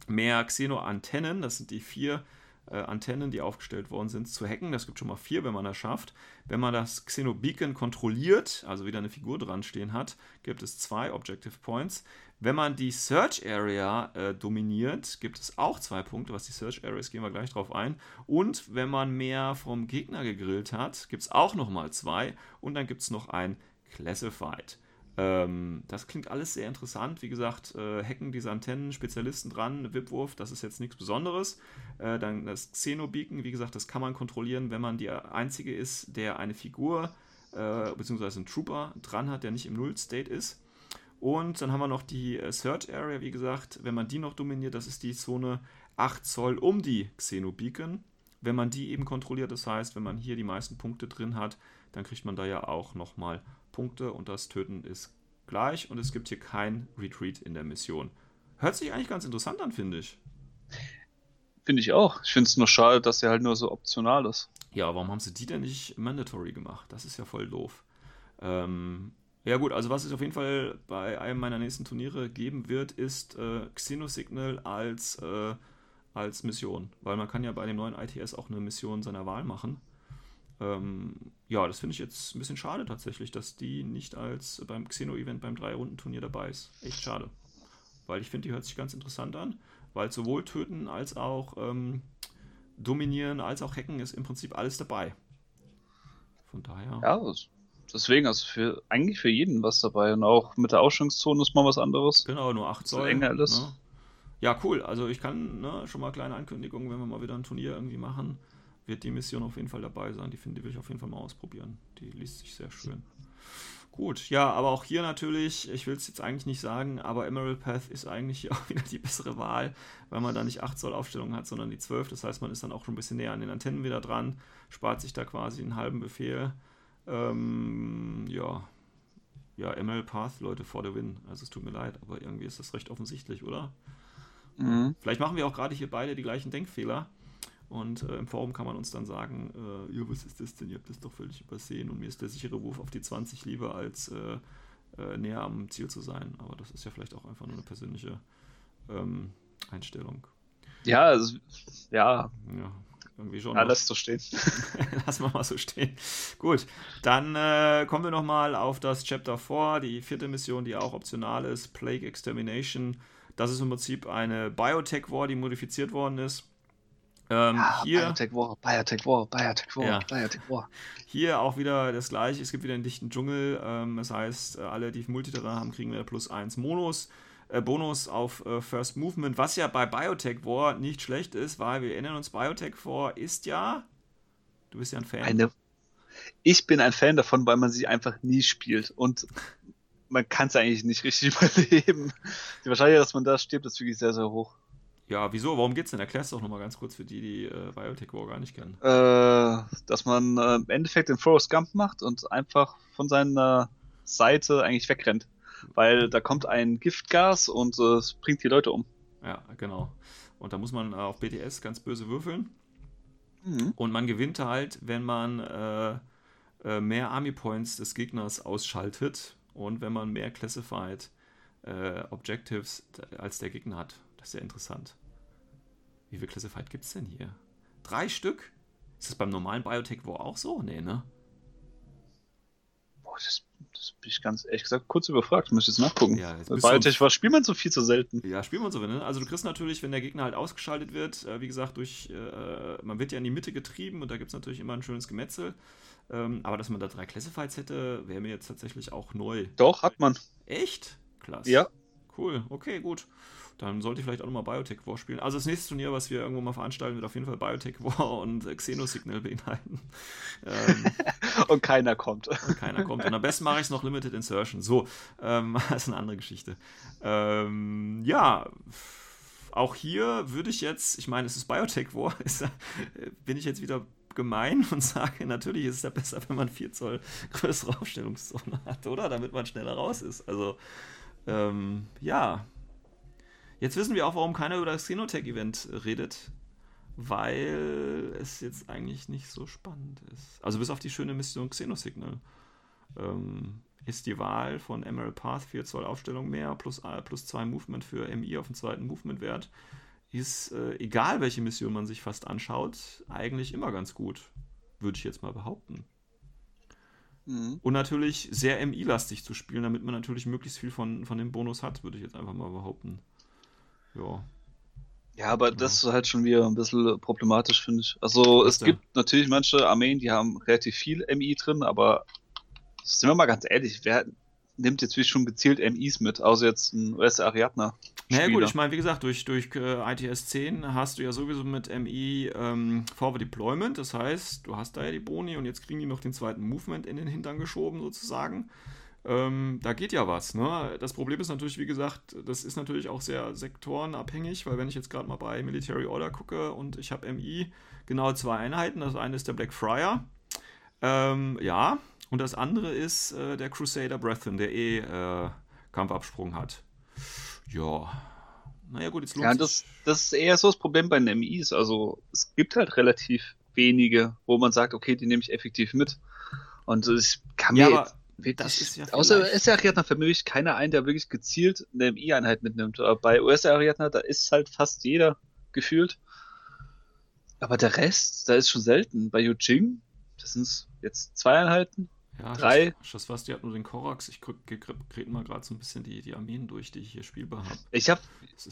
mehr Xeno-Antennen, das sind die vier äh, Antennen, die aufgestellt worden sind, zu hacken. Das gibt schon mal vier, wenn man das schafft. Wenn man das Xenobeacon kontrolliert, also wieder eine Figur dran stehen hat, gibt es zwei Objective Points. Wenn man die Search Area äh, dominiert, gibt es auch zwei Punkte. Was die Search Areas, gehen wir gleich drauf ein. Und wenn man mehr vom Gegner gegrillt hat, gibt es auch nochmal zwei. Und dann gibt es noch ein Classified. Ähm, das klingt alles sehr interessant. Wie gesagt, äh, hacken diese Antennen, Spezialisten dran, Wipwurf, das ist jetzt nichts Besonderes. Äh, dann das Xenobeacon, wie gesagt, das kann man kontrollieren, wenn man der Einzige ist, der eine Figur äh, bzw. einen Trooper dran hat, der nicht im Null-State ist. Und dann haben wir noch die äh, Search Area, wie gesagt, wenn man die noch dominiert, das ist die Zone 8 Zoll um die Xenobeacon. Wenn man die eben kontrolliert, das heißt, wenn man hier die meisten Punkte drin hat, dann kriegt man da ja auch nochmal Punkte und das Töten ist gleich und es gibt hier kein Retreat in der Mission. Hört sich eigentlich ganz interessant an, finde ich. Finde ich auch. Ich finde es nur schade, dass sie halt nur so optional ist. Ja, warum haben sie die denn nicht mandatory gemacht? Das ist ja voll doof. Ähm, ja gut, also was es auf jeden Fall bei einem meiner nächsten Turniere geben wird, ist äh, Xenosignal als, äh, als Mission. Weil man kann ja bei dem neuen ITS auch eine Mission seiner Wahl machen. Ähm, ja, das finde ich jetzt ein bisschen schade tatsächlich, dass die nicht als beim Xeno-Event beim Drei-Runden-Turnier dabei ist. Echt schade. Weil ich finde, die hört sich ganz interessant an, weil sowohl Töten als auch ähm, dominieren als auch hacken ist im Prinzip alles dabei. Von daher. Ja, deswegen, also für eigentlich für jeden was dabei. Und auch mit der Ausstellungszone ist mal was anderes. Genau, nur 8 Zoll. Enger alles. Ne? Ja, cool. Also ich kann ne, schon mal kleine Ankündigungen, wenn wir mal wieder ein Turnier irgendwie machen, wird die Mission auf jeden Fall dabei sein. Die finde die will ich auf jeden Fall mal ausprobieren. Die liest sich sehr schön. Gut, ja, aber auch hier natürlich, ich will es jetzt eigentlich nicht sagen, aber Emerald Path ist eigentlich auch wieder die bessere Wahl, weil man da nicht 8 Zoll Aufstellung hat, sondern die 12. Das heißt, man ist dann auch schon ein bisschen näher an den Antennen wieder dran, spart sich da quasi einen halben Befehl. Ähm, ja, ja, Emerald Path, Leute, for the win. Also es tut mir leid, aber irgendwie ist das recht offensichtlich, oder? Mhm. Vielleicht machen wir auch gerade hier beide die gleichen Denkfehler. Und äh, im Forum kann man uns dann sagen, äh, ja, was ist das denn? Ihr habt das doch völlig übersehen und mir ist der sichere Wurf auf die 20 lieber, als äh, äh, näher am Ziel zu sein. Aber das ist ja vielleicht auch einfach nur eine persönliche ähm, Einstellung. Ja, also, ja. Ja, irgendwie schon. Ja, lass so stehen. lass mal mal so stehen. Gut, dann äh, kommen wir nochmal auf das Chapter 4, die vierte Mission, die auch optional ist, Plague Extermination. Das ist im Prinzip eine Biotech War, die modifiziert worden ist. Ähm, ja, hier, Biotech War, Biotech War, Biotech War, ja. Biotech War. Hier auch wieder das gleiche. Es gibt wieder einen dichten Dschungel. Ähm, das heißt, äh, alle, die Multiterrain haben, kriegen wieder plus 1 Monos. Äh, Bonus auf äh, First Movement, was ja bei Biotech War nicht schlecht ist, weil wir erinnern uns, Biotech War ist ja. Du bist ja ein Fan. Eine, ich bin ein Fan davon, weil man sie einfach nie spielt. Und man kann es eigentlich nicht richtig überleben. Die Wahrscheinlichkeit, dass man da stirbt, ist wirklich sehr, sehr hoch. Ja, wieso? Warum geht's denn? Erklärst du auch nochmal ganz kurz für die, die äh, Biotech War gar nicht kennen. Äh, dass man äh, im Endeffekt den Forest Gump macht und einfach von seiner Seite eigentlich wegrennt. Weil da kommt ein Giftgas und äh, es bringt die Leute um. Ja, genau. Und da muss man äh, auf BTS ganz böse würfeln. Mhm. Und man gewinnt halt, wenn man äh, mehr Army Points des Gegners ausschaltet und wenn man mehr Classified Objectives als der Gegner hat. Das ist ja interessant. Wie viel Classified gibt es denn hier? Drei Stück? Ist das beim normalen Biotech War auch so? Nee, ne? Boah, das, das bin ich ganz ehrlich gesagt kurz überfragt. Muss ich jetzt nachgucken. Ja, jetzt Biotech War spielt man so viel zu selten. Ja, spielt man so, ne? Also du kriegst natürlich, wenn der Gegner halt ausgeschaltet wird, äh, wie gesagt, durch, äh, man wird ja in die Mitte getrieben und da gibt es natürlich immer ein schönes Gemetzel. Ähm, aber dass man da drei Classifieds hätte, wäre mir jetzt tatsächlich auch neu. Doch, hat man. Echt? Klasse. Ja. Cool, okay, gut. Dann sollte ich vielleicht auch nochmal Biotech War spielen. Also das nächste Turnier, was wir irgendwo mal veranstalten, wird auf jeden Fall Biotech War und Xenosignal beinhalten. ähm, und keiner kommt. Und keiner kommt. Und am besten mache ich es noch Limited Insertion. So, ähm, das ist eine andere Geschichte. Ähm, ja, auch hier würde ich jetzt, ich meine, es ist Biotech War, ist, bin ich jetzt wieder gemein und sage, natürlich ist es ja besser, wenn man 4 Zoll größere Aufstellungszone hat, oder? Damit man schneller raus ist. Also, ähm, ja. Jetzt wissen wir auch, warum keiner über das Xenotech-Event redet, weil es jetzt eigentlich nicht so spannend ist. Also bis auf die schöne Mission Xenosignal. Ähm, ist die Wahl von Emerald Path 4 Zoll Aufstellung mehr plus, äh, plus 2 Movement für MI auf den zweiten Movement-Wert ist, äh, egal welche Mission man sich fast anschaut, eigentlich immer ganz gut. Würde ich jetzt mal behaupten. Mhm. Und natürlich sehr MI-lastig zu spielen, damit man natürlich möglichst viel von, von dem Bonus hat, würde ich jetzt einfach mal behaupten. Ja. Ja, aber genau. das ist halt schon wieder ein bisschen problematisch, finde ich. Also es gibt natürlich manche Armeen, die haben relativ viel MI drin, aber sind wir mal ganz ehrlich, wer nimmt jetzt wie schon gezielt MIs mit, außer jetzt ein US Ariadna. Naja gut, ich meine, wie gesagt, durch, durch äh, ITS 10 hast du ja sowieso mit MI ähm, Forward Deployment, das heißt, du hast da ja die Boni und jetzt kriegen die noch den zweiten Movement in den Hintern geschoben sozusagen. Ähm, da geht ja was. Ne? Das Problem ist natürlich, wie gesagt, das ist natürlich auch sehr sektorenabhängig, weil wenn ich jetzt gerade mal bei Military Order gucke und ich habe MI genau zwei Einheiten, das eine ist der Black Friar. Ähm, ja, und das andere ist äh, der Crusader Brethren, der eh äh, Kampfabsprung hat. Ja. Naja, gut, jetzt lohnt Ja, das, das ist eher so das Problem bei den MIs. Also, es gibt halt relativ wenige, wo man sagt, okay, die nehme ich effektiv mit. Und ich kann mir. Ja, wirklich, das ist ja außer US-Ariadna für mich keiner ein, der wirklich gezielt eine MI-Einheit mitnimmt. Aber bei US-Ariadna, da ist halt fast jeder gefühlt. Aber der Rest, da ist schon selten. Bei Yujing, das sind jetzt zwei Einheiten, Ja, drei. Schaswasti hat nur den Korax. Ich kriege mal gerade so ein bisschen die, die Armeen durch, die ich hier spielbar habe. Ich habe,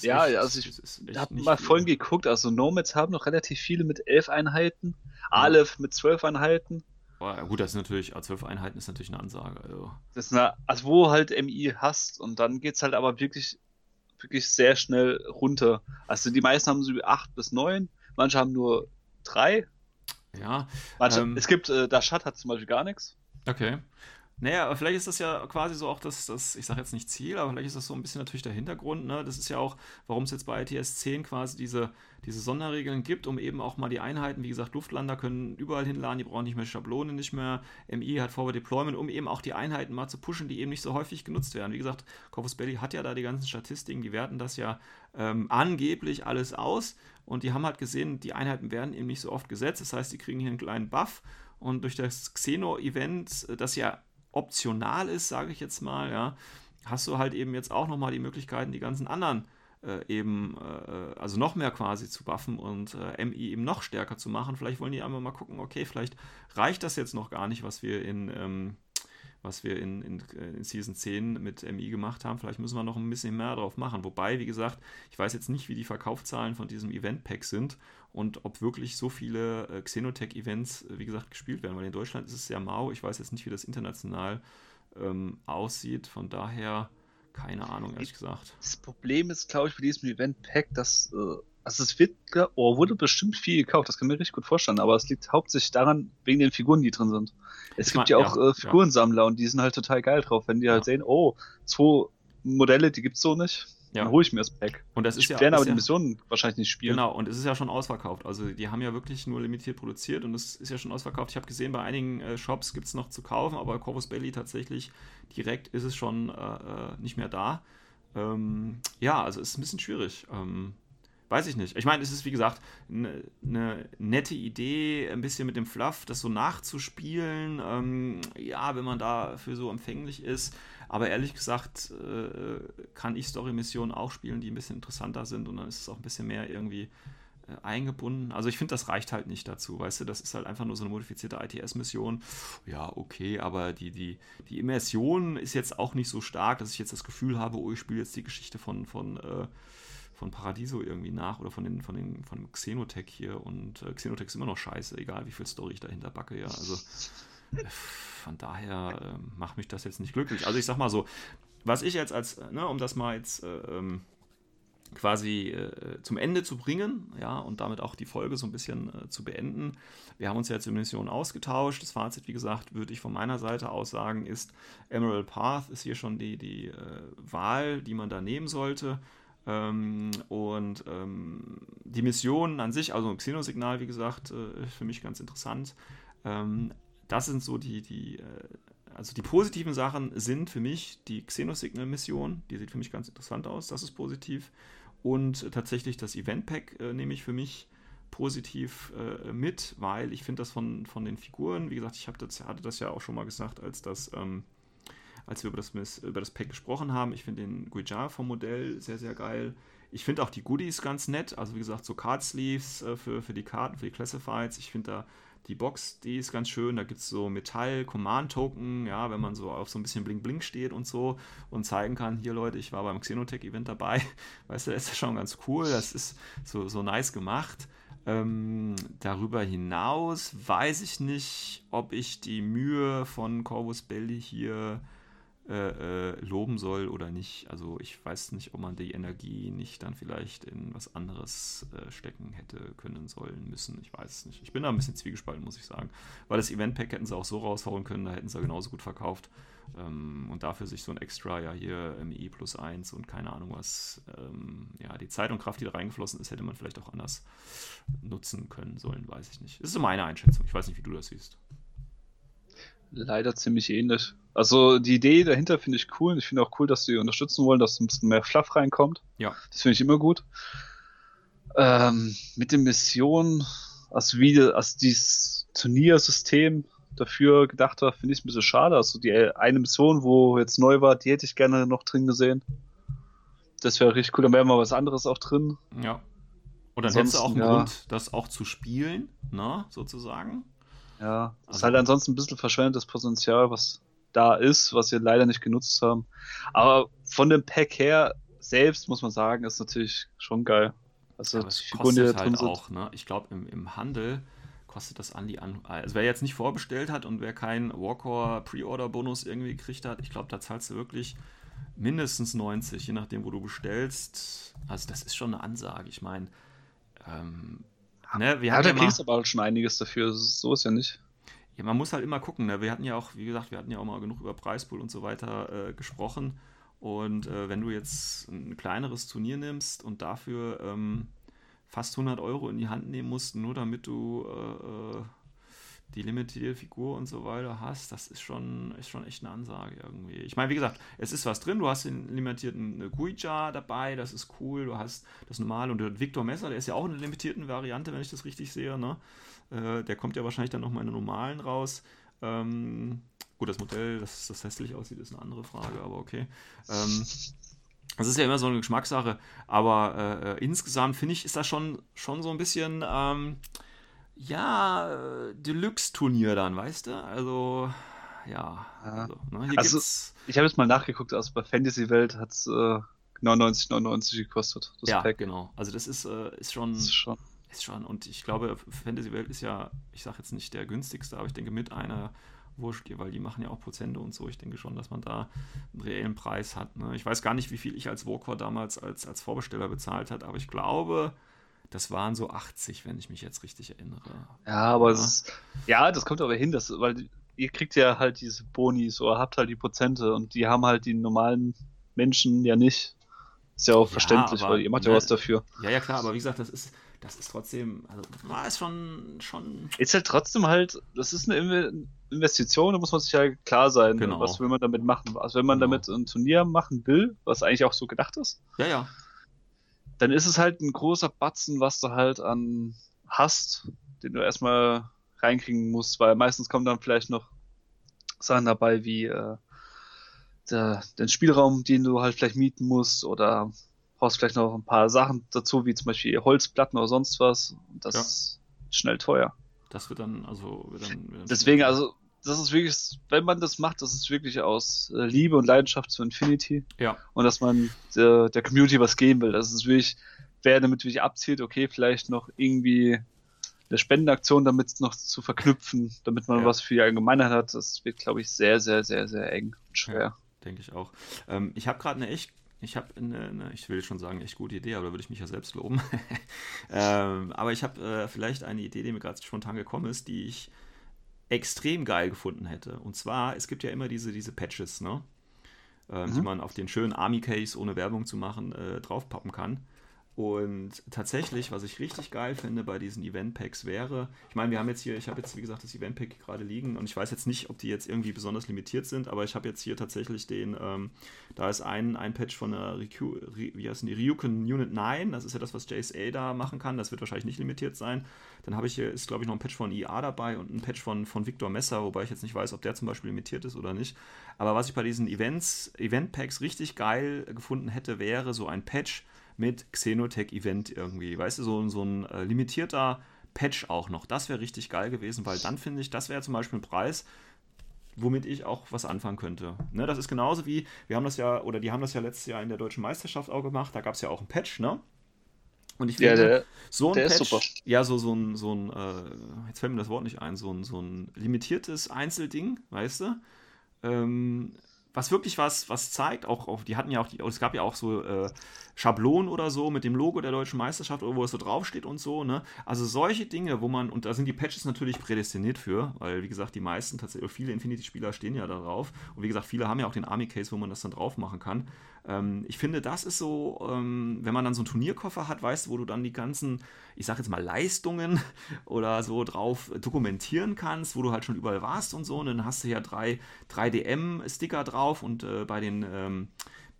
ja, echt, also ich habe mal vorhin geguckt. Also Nomads haben noch relativ viele mit elf Einheiten, Aleph mit zwölf Einheiten. Boah, gut, das ist natürlich, zwölf Einheiten ist natürlich eine Ansage. Also. Das ist eine, also wo halt MI hast und dann geht es halt aber wirklich, wirklich sehr schnell runter. Also die meisten haben so acht bis neun, manche haben nur drei. Ja. Manche, ähm, es gibt, äh, Dashat hat zum Beispiel gar nichts. Okay. Naja, vielleicht ist das ja quasi so auch das, das ich sage jetzt nicht Ziel, aber vielleicht ist das so ein bisschen natürlich der Hintergrund. Ne? Das ist ja auch, warum es jetzt bei ITS 10 quasi diese, diese Sonderregeln gibt, um eben auch mal die Einheiten, wie gesagt, Luftlander können überall hinladen, die brauchen nicht mehr Schablonen, nicht mehr. MI hat Forward Deployment, um eben auch die Einheiten mal zu pushen, die eben nicht so häufig genutzt werden. Wie gesagt, Corvus Belly hat ja da die ganzen Statistiken, die werten das ja ähm, angeblich alles aus und die haben halt gesehen, die Einheiten werden eben nicht so oft gesetzt. Das heißt, die kriegen hier einen kleinen Buff und durch das Xeno-Event, das ja optional ist, sage ich jetzt mal, ja, hast du halt eben jetzt auch nochmal die Möglichkeiten, die ganzen anderen äh, eben, äh, also noch mehr quasi zu buffen und äh, MI eben noch stärker zu machen. Vielleicht wollen die einmal mal gucken, okay, vielleicht reicht das jetzt noch gar nicht, was wir in, ähm, was wir in, in, in, Season 10 mit MI gemacht haben. Vielleicht müssen wir noch ein bisschen mehr drauf machen. Wobei, wie gesagt, ich weiß jetzt nicht, wie die Verkaufszahlen von diesem Event-Pack sind und ob wirklich so viele äh, Xenotech-Events, äh, wie gesagt, gespielt werden. Weil in Deutschland ist es sehr mau. Ich weiß jetzt nicht, wie das international ähm, aussieht. Von daher, keine Ahnung, ehrlich gesagt. Das Problem ist, glaube ich, bei diesem Event-Pack, dass. Äh, also es wird, oh, wurde bestimmt viel gekauft, das kann man mir richtig gut vorstellen, aber es liegt hauptsächlich daran, wegen den Figuren, die drin sind. Es ich gibt mein, ja auch ja, äh, Figurensammler ja. und die sind halt total geil drauf, wenn die halt sehen, oh, zwei Modelle, die gibt's so nicht ja. Dann hole ich mir das Pack. Und das ist ich ja, werden aber die Missionen wahrscheinlich nicht spielen. Genau, und es ist ja schon ausverkauft. Also die haben ja wirklich nur limitiert produziert und es ist ja schon ausverkauft. Ich habe gesehen, bei einigen äh, Shops gibt es noch zu kaufen, aber Corvus Belly tatsächlich direkt ist es schon äh, äh, nicht mehr da. Ähm, ja, also es ist ein bisschen schwierig. Ähm, weiß ich nicht. Ich meine, es ist wie gesagt eine ne nette Idee, ein bisschen mit dem Fluff, das so nachzuspielen. Ähm, ja, wenn man dafür so empfänglich ist. Aber ehrlich gesagt äh, kann ich Story-Missionen auch spielen, die ein bisschen interessanter sind und dann ist es auch ein bisschen mehr irgendwie äh, eingebunden. Also ich finde, das reicht halt nicht dazu, weißt du, das ist halt einfach nur so eine modifizierte ITS-Mission. Ja, okay, aber die, die, die Immersion ist jetzt auch nicht so stark, dass ich jetzt das Gefühl habe, oh, ich spiele jetzt die Geschichte von, von, äh, von Paradiso irgendwie nach oder von den, von den, von Xenotech hier und äh, Xenotech ist immer noch scheiße, egal wie viel Story ich dahinter backe, ja. Also von daher äh, macht mich das jetzt nicht glücklich. Also ich sag mal so, was ich jetzt als, ne, um das mal jetzt äh, ähm, quasi äh, zum Ende zu bringen, ja, und damit auch die Folge so ein bisschen äh, zu beenden. Wir haben uns ja jetzt in Mission ausgetauscht. Das Fazit, wie gesagt, würde ich von meiner Seite aus sagen, ist Emerald Path ist hier schon die, die äh, Wahl, die man da nehmen sollte. Ähm, und ähm, die Mission an sich, also Xenosignal, wie gesagt, äh, für mich ganz interessant. Ähm, das sind so die, die, äh, also die positiven Sachen sind für mich die Xenosignal-Mission, die sieht für mich ganz interessant aus, das ist positiv. Und tatsächlich das Event-Pack äh, nehme ich für mich positiv äh, mit, weil ich finde das von, von den Figuren, wie gesagt, ich das, hatte das ja auch schon mal gesagt, als das, ähm, als wir über das, über das Pack gesprochen haben. Ich finde den Guijar vom Modell sehr, sehr geil. Ich finde auch die Goodies ganz nett. Also wie gesagt, so Card Sleeves äh, für, für die Karten, für die Classifieds. Ich finde da die Box, die ist ganz schön. Da gibt es so Metall-Command-Token, ja, wenn man so auf so ein bisschen Bling-Bling steht und so und zeigen kann, hier Leute, ich war beim Xenotech-Event dabei. Weißt du, das ist schon ganz cool. Das ist so, so nice gemacht. Ähm, darüber hinaus weiß ich nicht, ob ich die Mühe von Corvus Belli hier äh, äh, loben soll oder nicht. Also ich weiß nicht, ob man die Energie nicht dann vielleicht in was anderes äh, stecken hätte können sollen müssen. Ich weiß es nicht. Ich bin da ein bisschen zwiegespalten, muss ich sagen. Weil das Event-Pack hätten sie auch so raushauen können, da hätten sie genauso gut verkauft. Ähm, und dafür sich so ein Extra, ja hier MI plus 1 und keine Ahnung was, ähm, ja, die Zeit und Kraft, die da reingeflossen ist, hätte man vielleicht auch anders nutzen können sollen, weiß ich nicht. Das ist so meine Einschätzung. Ich weiß nicht, wie du das siehst. Leider ziemlich ähnlich. Also die Idee dahinter finde ich cool. Ich finde auch cool, dass sie unterstützen wollen, dass ein bisschen mehr Fluff reinkommt. Ja. Das finde ich immer gut. Ähm, mit den Missionen, also wie als dieses Turniersystem dafür gedacht war, finde ich ein bisschen schade. Also die eine Mission, wo jetzt neu war, die hätte ich gerne noch drin gesehen. Das wäre richtig cool, dann wäre mal was anderes auch drin. Ja. Und dann hättest du auch einen ja. Grund, das auch zu spielen, ne, sozusagen. Ja, also, ist halt ansonsten ein bisschen verschwendetes Potenzial, was da ist, was wir leider nicht genutzt haben. Aber von dem Pack her selbst muss man sagen, ist natürlich schon geil. Also ja, die Figuren, die da drin halt sind. Auch, ne? Ich glaube, im, im Handel kostet das an die an. Also wer jetzt nicht vorbestellt hat und wer keinen Warcore Pre-Order-Bonus irgendwie gekriegt hat, ich glaube, da zahlst du wirklich mindestens 90, je nachdem, wo du bestellst. Also das ist schon eine Ansage. Ich meine, ähm, ne, wir ja, da ja kriegst du aber schon einiges dafür. So ist ja nicht. Ja, man muss halt immer gucken. Ne? Wir hatten ja auch, wie gesagt, wir hatten ja auch mal genug über Preispool und so weiter äh, gesprochen. Und äh, wenn du jetzt ein kleineres Turnier nimmst und dafür ähm, fast 100 Euro in die Hand nehmen musst, nur damit du äh, äh, die limitierte Figur und so weiter hast, das ist schon, ist schon echt eine Ansage irgendwie. Ich meine, wie gesagt, es ist was drin, du hast den limitierten Guija dabei, das ist cool, du hast das normale und der Victor Messer, der ist ja auch in der limitierten Variante, wenn ich das richtig sehe, ne? Äh, der kommt ja wahrscheinlich dann nochmal in der normalen raus. Ähm, gut, das Modell, dass das hässlich aussieht, ist eine andere Frage, aber okay. Ähm, das ist ja immer so eine Geschmackssache, aber äh, äh, insgesamt finde ich, ist das schon, schon so ein bisschen, ähm, ja, äh, Deluxe-Turnier dann, weißt du? Also, ja. Also, ne, also ich habe jetzt mal nachgeguckt, also bei Fantasy Welt hat es äh, 99,99 gekostet. ja, Pack. genau. Also das ist, äh, ist schon. Das ist schon. Ist schon. Und ich glaube, Fantasy Welt ist ja, ich sage jetzt nicht der günstigste, aber ich denke mit einer wurscht, weil die machen ja auch Prozente und so. Ich denke schon, dass man da einen reellen Preis hat. Ne? Ich weiß gar nicht, wie viel ich als Walker damals als, als Vorbesteller bezahlt hat, aber ich glaube, das waren so 80, wenn ich mich jetzt richtig erinnere. Ja, aber ja, ist, ja das kommt aber hin, dass, weil ihr kriegt ja halt diese Bonis oder habt halt die Prozente und die haben halt die normalen Menschen ja nicht. Ist ja auch ja, verständlich, aber, weil ihr macht ja ne, was dafür. Ja, ja, klar, aber wie gesagt, das ist, das ist trotzdem, also, war es schon, schon. Ist halt trotzdem halt, das ist eine Investition, da muss man sich ja klar sein, genau. was will man damit machen. Also wenn man genau. damit ein Turnier machen will, was eigentlich auch so gedacht ist. Ja, ja. Dann ist es halt ein großer Batzen, was du halt an hast, den du erstmal reinkriegen musst, weil meistens kommen dann vielleicht noch Sachen dabei wie äh, der, den Spielraum, den du halt vielleicht mieten musst oder brauchst vielleicht noch ein paar Sachen dazu, wie zum Beispiel Holzplatten oder sonst was. Und das ja. ist schnell teuer. Das wird dann, also. Wird dann, wird dann Deswegen, also, das ist wirklich, wenn man das macht, das ist wirklich aus äh, Liebe und Leidenschaft zu Infinity. Ja. Und dass man der, der Community was geben will. Das ist wirklich, wer damit wirklich abzielt, okay, vielleicht noch irgendwie eine Spendenaktion damit noch zu verknüpfen, damit man ja. was für die Allgemeinheit hat, das wird, glaube ich, sehr, sehr, sehr, sehr eng und schwer. Ja, denke ich auch. Ähm, ich habe gerade eine echt ich habe eine, eine, ich will schon sagen, echt gute Idee, aber da würde ich mich ja selbst loben. ähm, aber ich habe äh, vielleicht eine Idee, die mir gerade spontan gekommen ist, die ich extrem geil gefunden hätte. Und zwar, es gibt ja immer diese, diese Patches, ne? Äh, mhm. die man auf den schönen Army-Case, ohne Werbung zu machen, äh, draufpappen kann. Und tatsächlich, was ich richtig geil finde bei diesen Event-Packs wäre, ich meine, wir haben jetzt hier, ich habe jetzt wie gesagt das Event-Pack gerade liegen und ich weiß jetzt nicht, ob die jetzt irgendwie besonders limitiert sind, aber ich habe jetzt hier tatsächlich den, ähm, da ist ein, ein Patch von der Riku, wie heißen die, Ryuken Unit 9, das ist ja das, was JSA da machen kann, das wird wahrscheinlich nicht limitiert sein. Dann habe ich hier, ist glaube ich noch ein Patch von IA dabei und ein Patch von, von Victor Messer, wobei ich jetzt nicht weiß, ob der zum Beispiel limitiert ist oder nicht. Aber was ich bei diesen Events, Event-Packs richtig geil gefunden hätte, wäre so ein Patch, mit Xenotech Event irgendwie. Weißt du, so, so ein äh, limitierter Patch auch noch. Das wäre richtig geil gewesen, weil dann finde ich, das wäre zum Beispiel ein Preis, womit ich auch was anfangen könnte. Ne, das ist genauso wie, wir haben das ja, oder die haben das ja letztes Jahr in der deutschen Meisterschaft auch gemacht, da gab es ja auch ein Patch, ne? Und ich finde, ja, der, so ein Patch, ja, so, so ein, so ein äh, jetzt fällt mir das Wort nicht ein, so ein, so ein limitiertes Einzelding, weißt du? Ähm, was wirklich was, was zeigt, auch, auch die hatten ja auch, die, es gab ja auch so äh, Schablonen oder so mit dem Logo der deutschen Meisterschaft oder wo es so draufsteht und so, ne? Also solche Dinge, wo man, und da sind die Patches natürlich prädestiniert für, weil wie gesagt, die meisten tatsächlich, viele Infinity-Spieler stehen ja da drauf. Und wie gesagt, viele haben ja auch den Army-Case, wo man das dann drauf machen kann. Ähm, ich finde, das ist so, ähm, wenn man dann so einen Turnierkoffer hat, weißt du, wo du dann die ganzen, ich sag jetzt mal, Leistungen oder so drauf dokumentieren kannst, wo du halt schon überall warst und so. Und dann hast du ja drei, drei DM-Sticker drauf und äh, bei den ähm,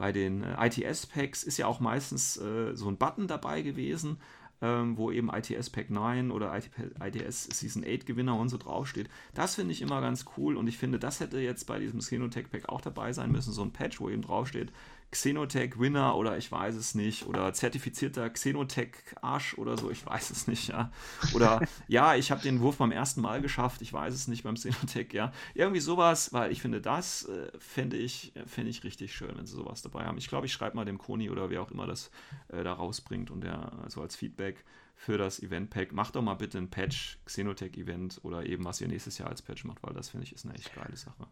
bei den äh, ITS-Packs ist ja auch meistens äh, so ein Button dabei gewesen, ähm, wo eben ITS Pack 9 oder ITS Season 8 Gewinner und so draufsteht. Das finde ich immer ganz cool und ich finde, das hätte jetzt bei diesem Xenotech Pack auch dabei sein müssen, so ein Patch, wo eben draufsteht, Xenotech Winner oder ich weiß es nicht oder zertifizierter Xenotech Arsch oder so, ich weiß es nicht, ja. Oder ja, ich habe den Wurf beim ersten Mal geschafft, ich weiß es nicht beim Xenotech, ja. Irgendwie sowas, weil ich finde, das äh, fände ich, fänd ich richtig schön, wenn sie sowas dabei haben. Ich glaube, ich schreibe mal dem Koni oder wer auch immer das äh, da rausbringt und der so als Feedback für das Event Pack. Macht doch mal bitte ein Patch, Xenotech Event oder eben was ihr nächstes Jahr als Patch macht, weil das finde ich ist eine echt geile Sache.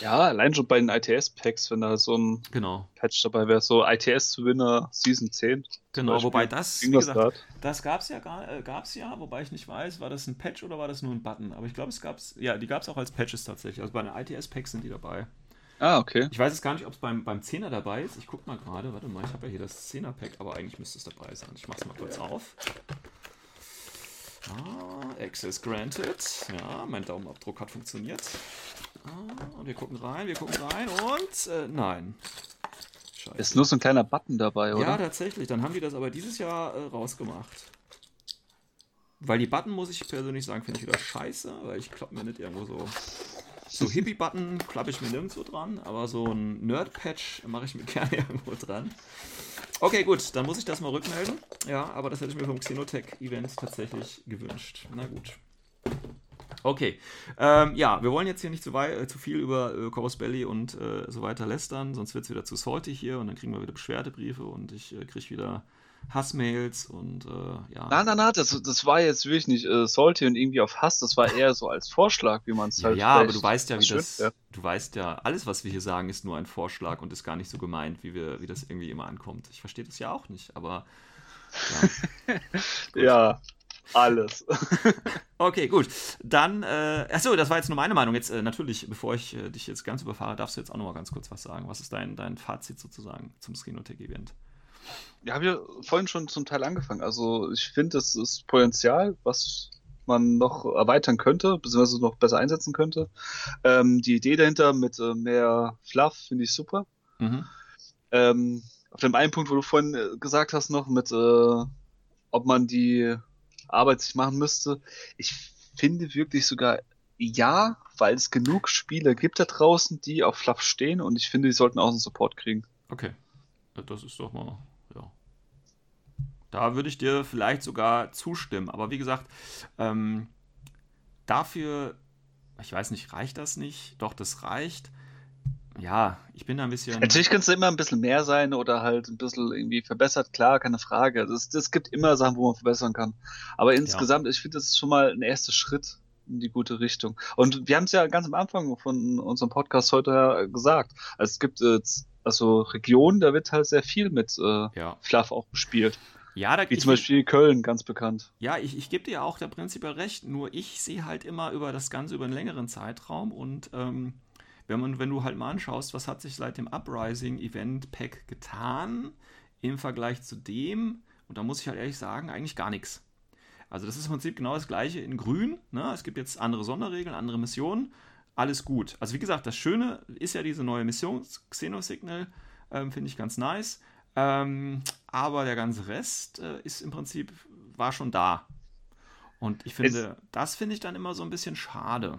Ja, allein schon bei den ITS Packs, wenn da so ein genau. Patch dabei wäre, so ITS Winner Season 10. Genau, wobei das, wie gesagt, das gab es ja gar, äh, gab's ja, wobei ich nicht weiß, war das ein Patch oder war das nur ein Button? Aber ich glaube, es gab es, ja, die gab es auch als Patches tatsächlich. Also bei den ITS Packs sind die dabei. Ah, okay. Ich weiß jetzt gar nicht, ob es beim, beim 10er dabei ist. Ich gucke mal gerade. Warte mal, ich habe ja hier das 10er Pack, aber eigentlich müsste es dabei sein. Ich mache es mal kurz auf. Ah, Access granted. Ja, mein Daumenabdruck hat funktioniert. Ah, und wir gucken rein, wir gucken rein und äh, nein. Scheiße. Ist nur so ein kleiner Button dabei, oder? Ja, tatsächlich. Dann haben die das aber dieses Jahr äh, rausgemacht. Weil die Button, muss ich persönlich sagen, finde ich wieder scheiße, weil ich klopp mir nicht irgendwo so. So Hippie-Button klappe ich mir nirgendwo dran, aber so ein Nerd-Patch mache ich mir gerne irgendwo dran. Okay, gut, dann muss ich das mal rückmelden. Ja, aber das hätte ich mir vom Xenotech-Event tatsächlich gewünscht. Na gut. Okay. Ähm, ja, wir wollen jetzt hier nicht zu, äh, zu viel über äh, Corus Belly und äh, so weiter lästern, sonst wird es wieder zu salty hier und dann kriegen wir wieder Beschwerdebriefe und ich äh, kriege wieder Hassmails und äh, ja. Nein, nein, nein, das, das war jetzt wirklich nicht äh, salty und irgendwie auf Hass, das war eher so als Vorschlag, wie man es ja, halt. Ja, aber du weißt ja, wie das. Ja. Du weißt ja, alles, was wir hier sagen, ist nur ein Vorschlag und ist gar nicht so gemeint, wie, wir, wie das irgendwie immer ankommt. Ich verstehe das ja auch nicht, aber. Ja, ja alles. okay, gut. Dann, äh, achso, das war jetzt nur meine Meinung. Jetzt äh, natürlich, bevor ich äh, dich jetzt ganz überfahre, darfst du jetzt auch noch mal ganz kurz was sagen. Was ist dein, dein Fazit sozusagen zum Skinotech-Event? Ja, habe ja vorhin schon zum Teil angefangen. Also ich finde, es ist Potenzial, was man noch erweitern könnte, beziehungsweise noch besser einsetzen könnte. Ähm, die Idee dahinter mit äh, mehr Fluff finde ich super. Mhm. Ähm, auf dem einen Punkt, wo du vorhin äh, gesagt hast, noch mit, äh, ob man die Arbeit sich machen müsste, ich finde wirklich sogar ja, weil es genug Spiele gibt da draußen, die auf Fluff stehen und ich finde, die sollten auch einen Support kriegen. Okay. Das ist doch mal da würde ich dir vielleicht sogar zustimmen. Aber wie gesagt, ähm, dafür, ich weiß nicht, reicht das nicht? Doch, das reicht. Ja, ich bin da ein bisschen. Natürlich könnte es immer ein bisschen mehr sein oder halt ein bisschen irgendwie verbessert, klar, keine Frage. Es gibt immer Sachen, wo man verbessern kann. Aber insgesamt, ja. ich finde, das ist schon mal ein erster Schritt in die gute Richtung. Und wir haben es ja ganz am Anfang von unserem Podcast heute gesagt. Also es gibt äh, also Regionen, da wird halt sehr viel mit äh, ja. Fluff auch gespielt. Ja, da, Wie zum Beispiel Köln, ganz bekannt. Ja, ich, ich gebe dir auch der prinzipiell recht, nur ich sehe halt immer über das Ganze über einen längeren Zeitraum und ähm, wenn, man, wenn du halt mal anschaust, was hat sich seit dem Uprising Event Pack getan im Vergleich zu dem, und da muss ich halt ehrlich sagen, eigentlich gar nichts. Also das ist im Prinzip genau das gleiche in grün. Ne? Es gibt jetzt andere Sonderregeln, andere Missionen. Alles gut. Also wie gesagt, das Schöne ist ja diese neue Mission, Xenosignal, ähm, finde ich ganz nice. Ähm, aber der ganze Rest äh, ist im Prinzip, war schon da. Und ich finde, es, das finde ich dann immer so ein bisschen schade.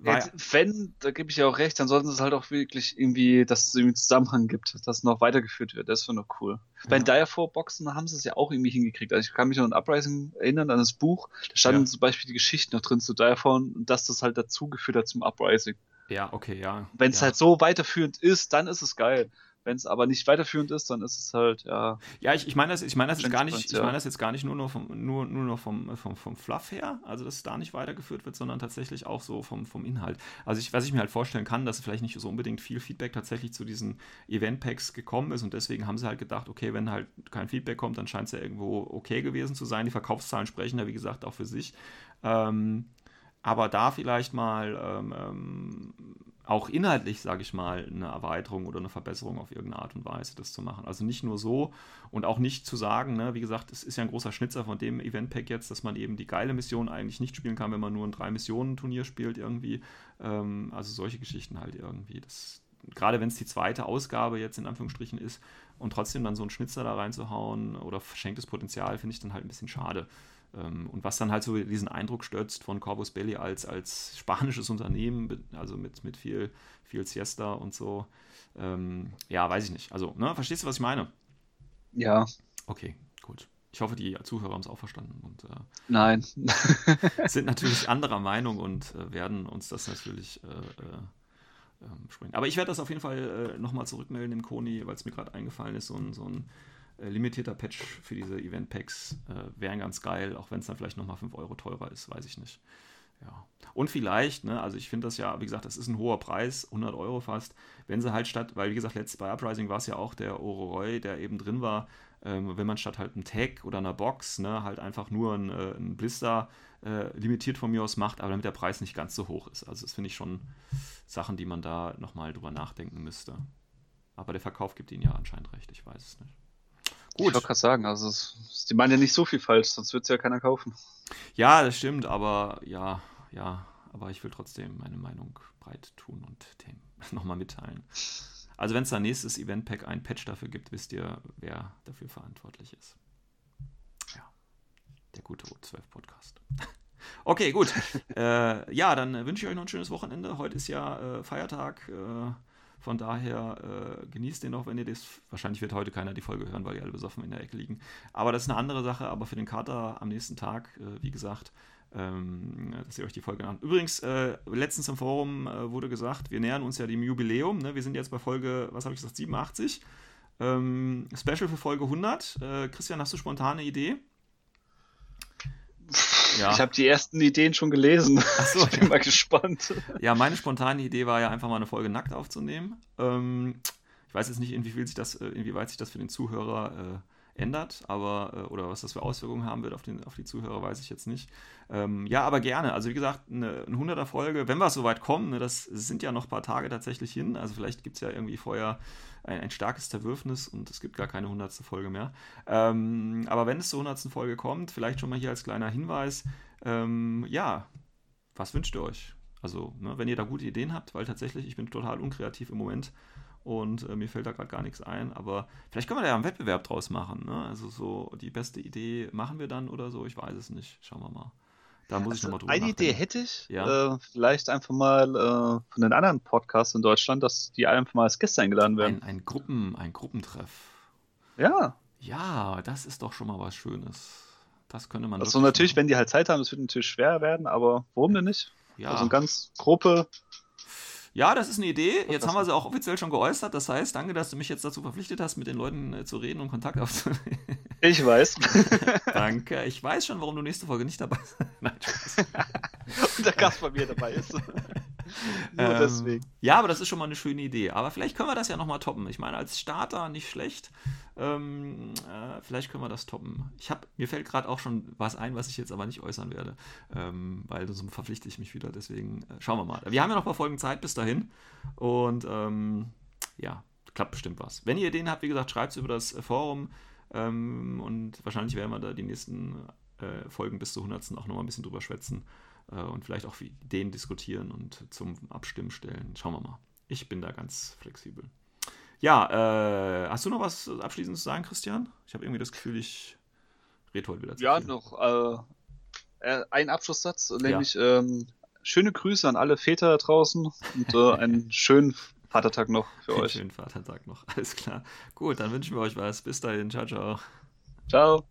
Jetzt, wenn, da gebe ich ja auch recht, dann sollten es halt auch wirklich irgendwie, dass es irgendwie Zusammenhang gibt, dass noch weitergeführt wird. Das wäre noch cool. Ja. Bei den Direfore-Boxen haben sie es ja auch irgendwie hingekriegt. Also ich kann mich noch an Uprising erinnern, an das Buch. Da standen ja. zum Beispiel die Geschichten noch drin zu Direfore und dass das halt dazugeführt hat zum Uprising. Ja, okay, ja. Wenn es ja. halt so weiterführend ist, dann ist es geil. Wenn es aber nicht weiterführend ist, dann ist es halt, ja. Ja, ich, ich meine das, ich meine das jetzt gar nicht, ich meine das jetzt gar nicht nur noch vom, nur, nur noch vom, vom, vom Fluff her, also dass es da nicht weitergeführt wird, sondern tatsächlich auch so vom, vom Inhalt. Also ich, was ich mir halt vorstellen kann, dass vielleicht nicht so unbedingt viel Feedback tatsächlich zu diesen Event-Packs gekommen ist und deswegen haben sie halt gedacht, okay, wenn halt kein Feedback kommt, dann scheint es ja irgendwo okay gewesen zu sein. Die Verkaufszahlen sprechen ja, wie gesagt, auch für sich. Ähm, aber da vielleicht mal ähm, ähm auch inhaltlich, sage ich mal, eine Erweiterung oder eine Verbesserung auf irgendeine Art und Weise das zu machen. Also nicht nur so und auch nicht zu sagen, ne, wie gesagt, es ist ja ein großer Schnitzer von dem Event-Pack jetzt, dass man eben die geile Mission eigentlich nicht spielen kann, wenn man nur ein Drei-Missionen-Turnier spielt irgendwie. Ähm, also solche Geschichten halt irgendwie. Das, gerade wenn es die zweite Ausgabe jetzt in Anführungsstrichen ist und trotzdem dann so einen Schnitzer da reinzuhauen oder verschenktes Potenzial, finde ich dann halt ein bisschen schade. Ähm, und was dann halt so diesen Eindruck stürzt von Corvus Belli als, als spanisches Unternehmen, also mit, mit viel, viel Siesta und so. Ähm, ja, weiß ich nicht. Also, ne, verstehst du, was ich meine? Ja. Okay, gut. Ich hoffe, die Zuhörer haben es auch verstanden. Und, äh, Nein. sind natürlich anderer Meinung und äh, werden uns das natürlich äh, äh ähm, springen. Aber ich werde das auf jeden Fall äh, nochmal zurückmelden im Koni, weil es mir gerade eingefallen ist, so ein, so ein äh, limitierter Patch für diese Event-Packs äh, wären ganz geil, auch wenn es dann vielleicht nochmal 5 Euro teurer ist, weiß ich nicht. Ja. Und vielleicht, ne, also ich finde das ja, wie gesagt, das ist ein hoher Preis, 100 Euro fast, wenn sie halt statt, weil wie gesagt, letztes bei Uprising war es ja auch der Ororoy, der eben drin war, ähm, wenn man statt halt einem Tag oder einer Box, ne, halt einfach nur ein, äh, ein Blister äh, limitiert von mir aus macht, aber damit der Preis nicht ganz so hoch ist. Also das finde ich schon Sachen, die man da nochmal drüber nachdenken müsste. Aber der Verkauf gibt ihnen ja anscheinend recht, ich weiß es nicht. Gut. Ich wollte gerade sagen, also es, die meinen ja nicht so viel falsch, sonst wird es ja keiner kaufen. Ja, das stimmt, aber ja, ja, aber ich will trotzdem meine Meinung breit tun und dem nochmal mitteilen. Also wenn es da nächstes Event Pack ein Patch dafür gibt, wisst ihr, wer dafür verantwortlich ist. Ja, der gute O12 Podcast. okay, gut. äh, ja, dann wünsche ich euch noch ein schönes Wochenende. Heute ist ja äh, Feiertag. Äh, von daher äh, genießt den noch, wenn ihr das. Wahrscheinlich wird heute keiner die Folge hören, weil die alle besoffen in der Ecke liegen. Aber das ist eine andere Sache. Aber für den Kater am nächsten Tag, äh, wie gesagt, ähm, dass ihr euch die Folge an. Übrigens, äh, letztens im Forum äh, wurde gesagt, wir nähern uns ja dem Jubiläum. Ne? Wir sind jetzt bei Folge, was habe ich gesagt, 87. Ähm, Special für Folge 100. Äh, Christian, hast du spontane Idee? Ja. Ich habe die ersten Ideen schon gelesen. Achso, ich bin mal gespannt. Ja, meine spontane Idee war ja einfach mal eine Folge nackt aufzunehmen. Ähm, ich weiß jetzt nicht, inwieweit sich das, äh, inwieweit sich das für den Zuhörer äh, ändert, aber äh, oder was das für Auswirkungen haben wird auf, den, auf die Zuhörer, weiß ich jetzt nicht. Ähm, ja, aber gerne. Also wie gesagt, eine, eine 100er Folge, wenn wir so weit kommen, ne, das sind ja noch ein paar Tage tatsächlich hin. Also vielleicht gibt es ja irgendwie vorher ein, ein, starkes Zerwürfnis und es gibt gar keine 100. Folge mehr. Ähm, aber wenn es zur 100. Folge kommt, vielleicht schon mal hier als kleiner Hinweis, ähm, ja, was wünscht ihr euch? Also, ne, wenn ihr da gute Ideen habt, weil tatsächlich, ich bin total unkreativ im Moment und äh, mir fällt da gerade gar nichts ein, aber vielleicht können wir da ja einen Wettbewerb draus machen. Ne? Also so die beste Idee machen wir dann oder so, ich weiß es nicht. Schauen wir mal. Da muss also ich nochmal drüber Eine Idee hätte ich. Ja. Äh, vielleicht einfach mal äh, von den anderen Podcasts in Deutschland, dass die einfach mal als Gäste eingeladen werden. Ein, ein, Gruppen, ein Gruppentreff. Ja. Ja, das ist doch schon mal was Schönes. Das könnte man. Also natürlich, machen. wenn die halt Zeit haben, das wird natürlich schwer werden, aber warum denn nicht? Ja. Also eine ganz Gruppe. Ja, das ist eine Idee. Jetzt haben wir sie auch offiziell schon geäußert. Das heißt, danke, dass du mich jetzt dazu verpflichtet hast, mit den Leuten äh, zu reden und Kontakt aufzunehmen. Ich weiß. danke. Ich weiß schon, warum du nächste Folge nicht dabei bist. Nein, und der Gast bei mir dabei ist. Nur ähm, deswegen. Ja, aber das ist schon mal eine schöne Idee. Aber vielleicht können wir das ja nochmal toppen. Ich meine, als Starter nicht schlecht. Ähm, äh, vielleicht können wir das toppen. Ich hab, mir fällt gerade auch schon was ein, was ich jetzt aber nicht äußern werde, ähm, weil sonst verpflichte ich mich wieder. Deswegen äh, schauen wir mal. Wir haben ja noch ein paar Folgen Zeit bis dahin. Und ähm, ja, klappt bestimmt was. Wenn ihr Ideen habt, wie gesagt, schreibt es über das Forum. Ähm, und wahrscheinlich werden wir da die nächsten äh, Folgen bis zur 100. auch nochmal ein bisschen drüber schwätzen äh, und vielleicht auch Ideen diskutieren und zum Abstimmen stellen. Schauen wir mal. Ich bin da ganz flexibel. Ja, äh, hast du noch was abschließend zu sagen, Christian? Ich habe irgendwie das Gefühl, ich rede heute wieder zu Ja, viel. noch äh, äh ein Abschlusssatz, nämlich ja. ähm, schöne Grüße an alle Väter da draußen und äh, einen schönen Vatertag noch für einen euch. Schönen Vatertag noch, alles klar. Gut, dann wünschen wir euch was. Bis dahin, ciao, ciao. Ciao.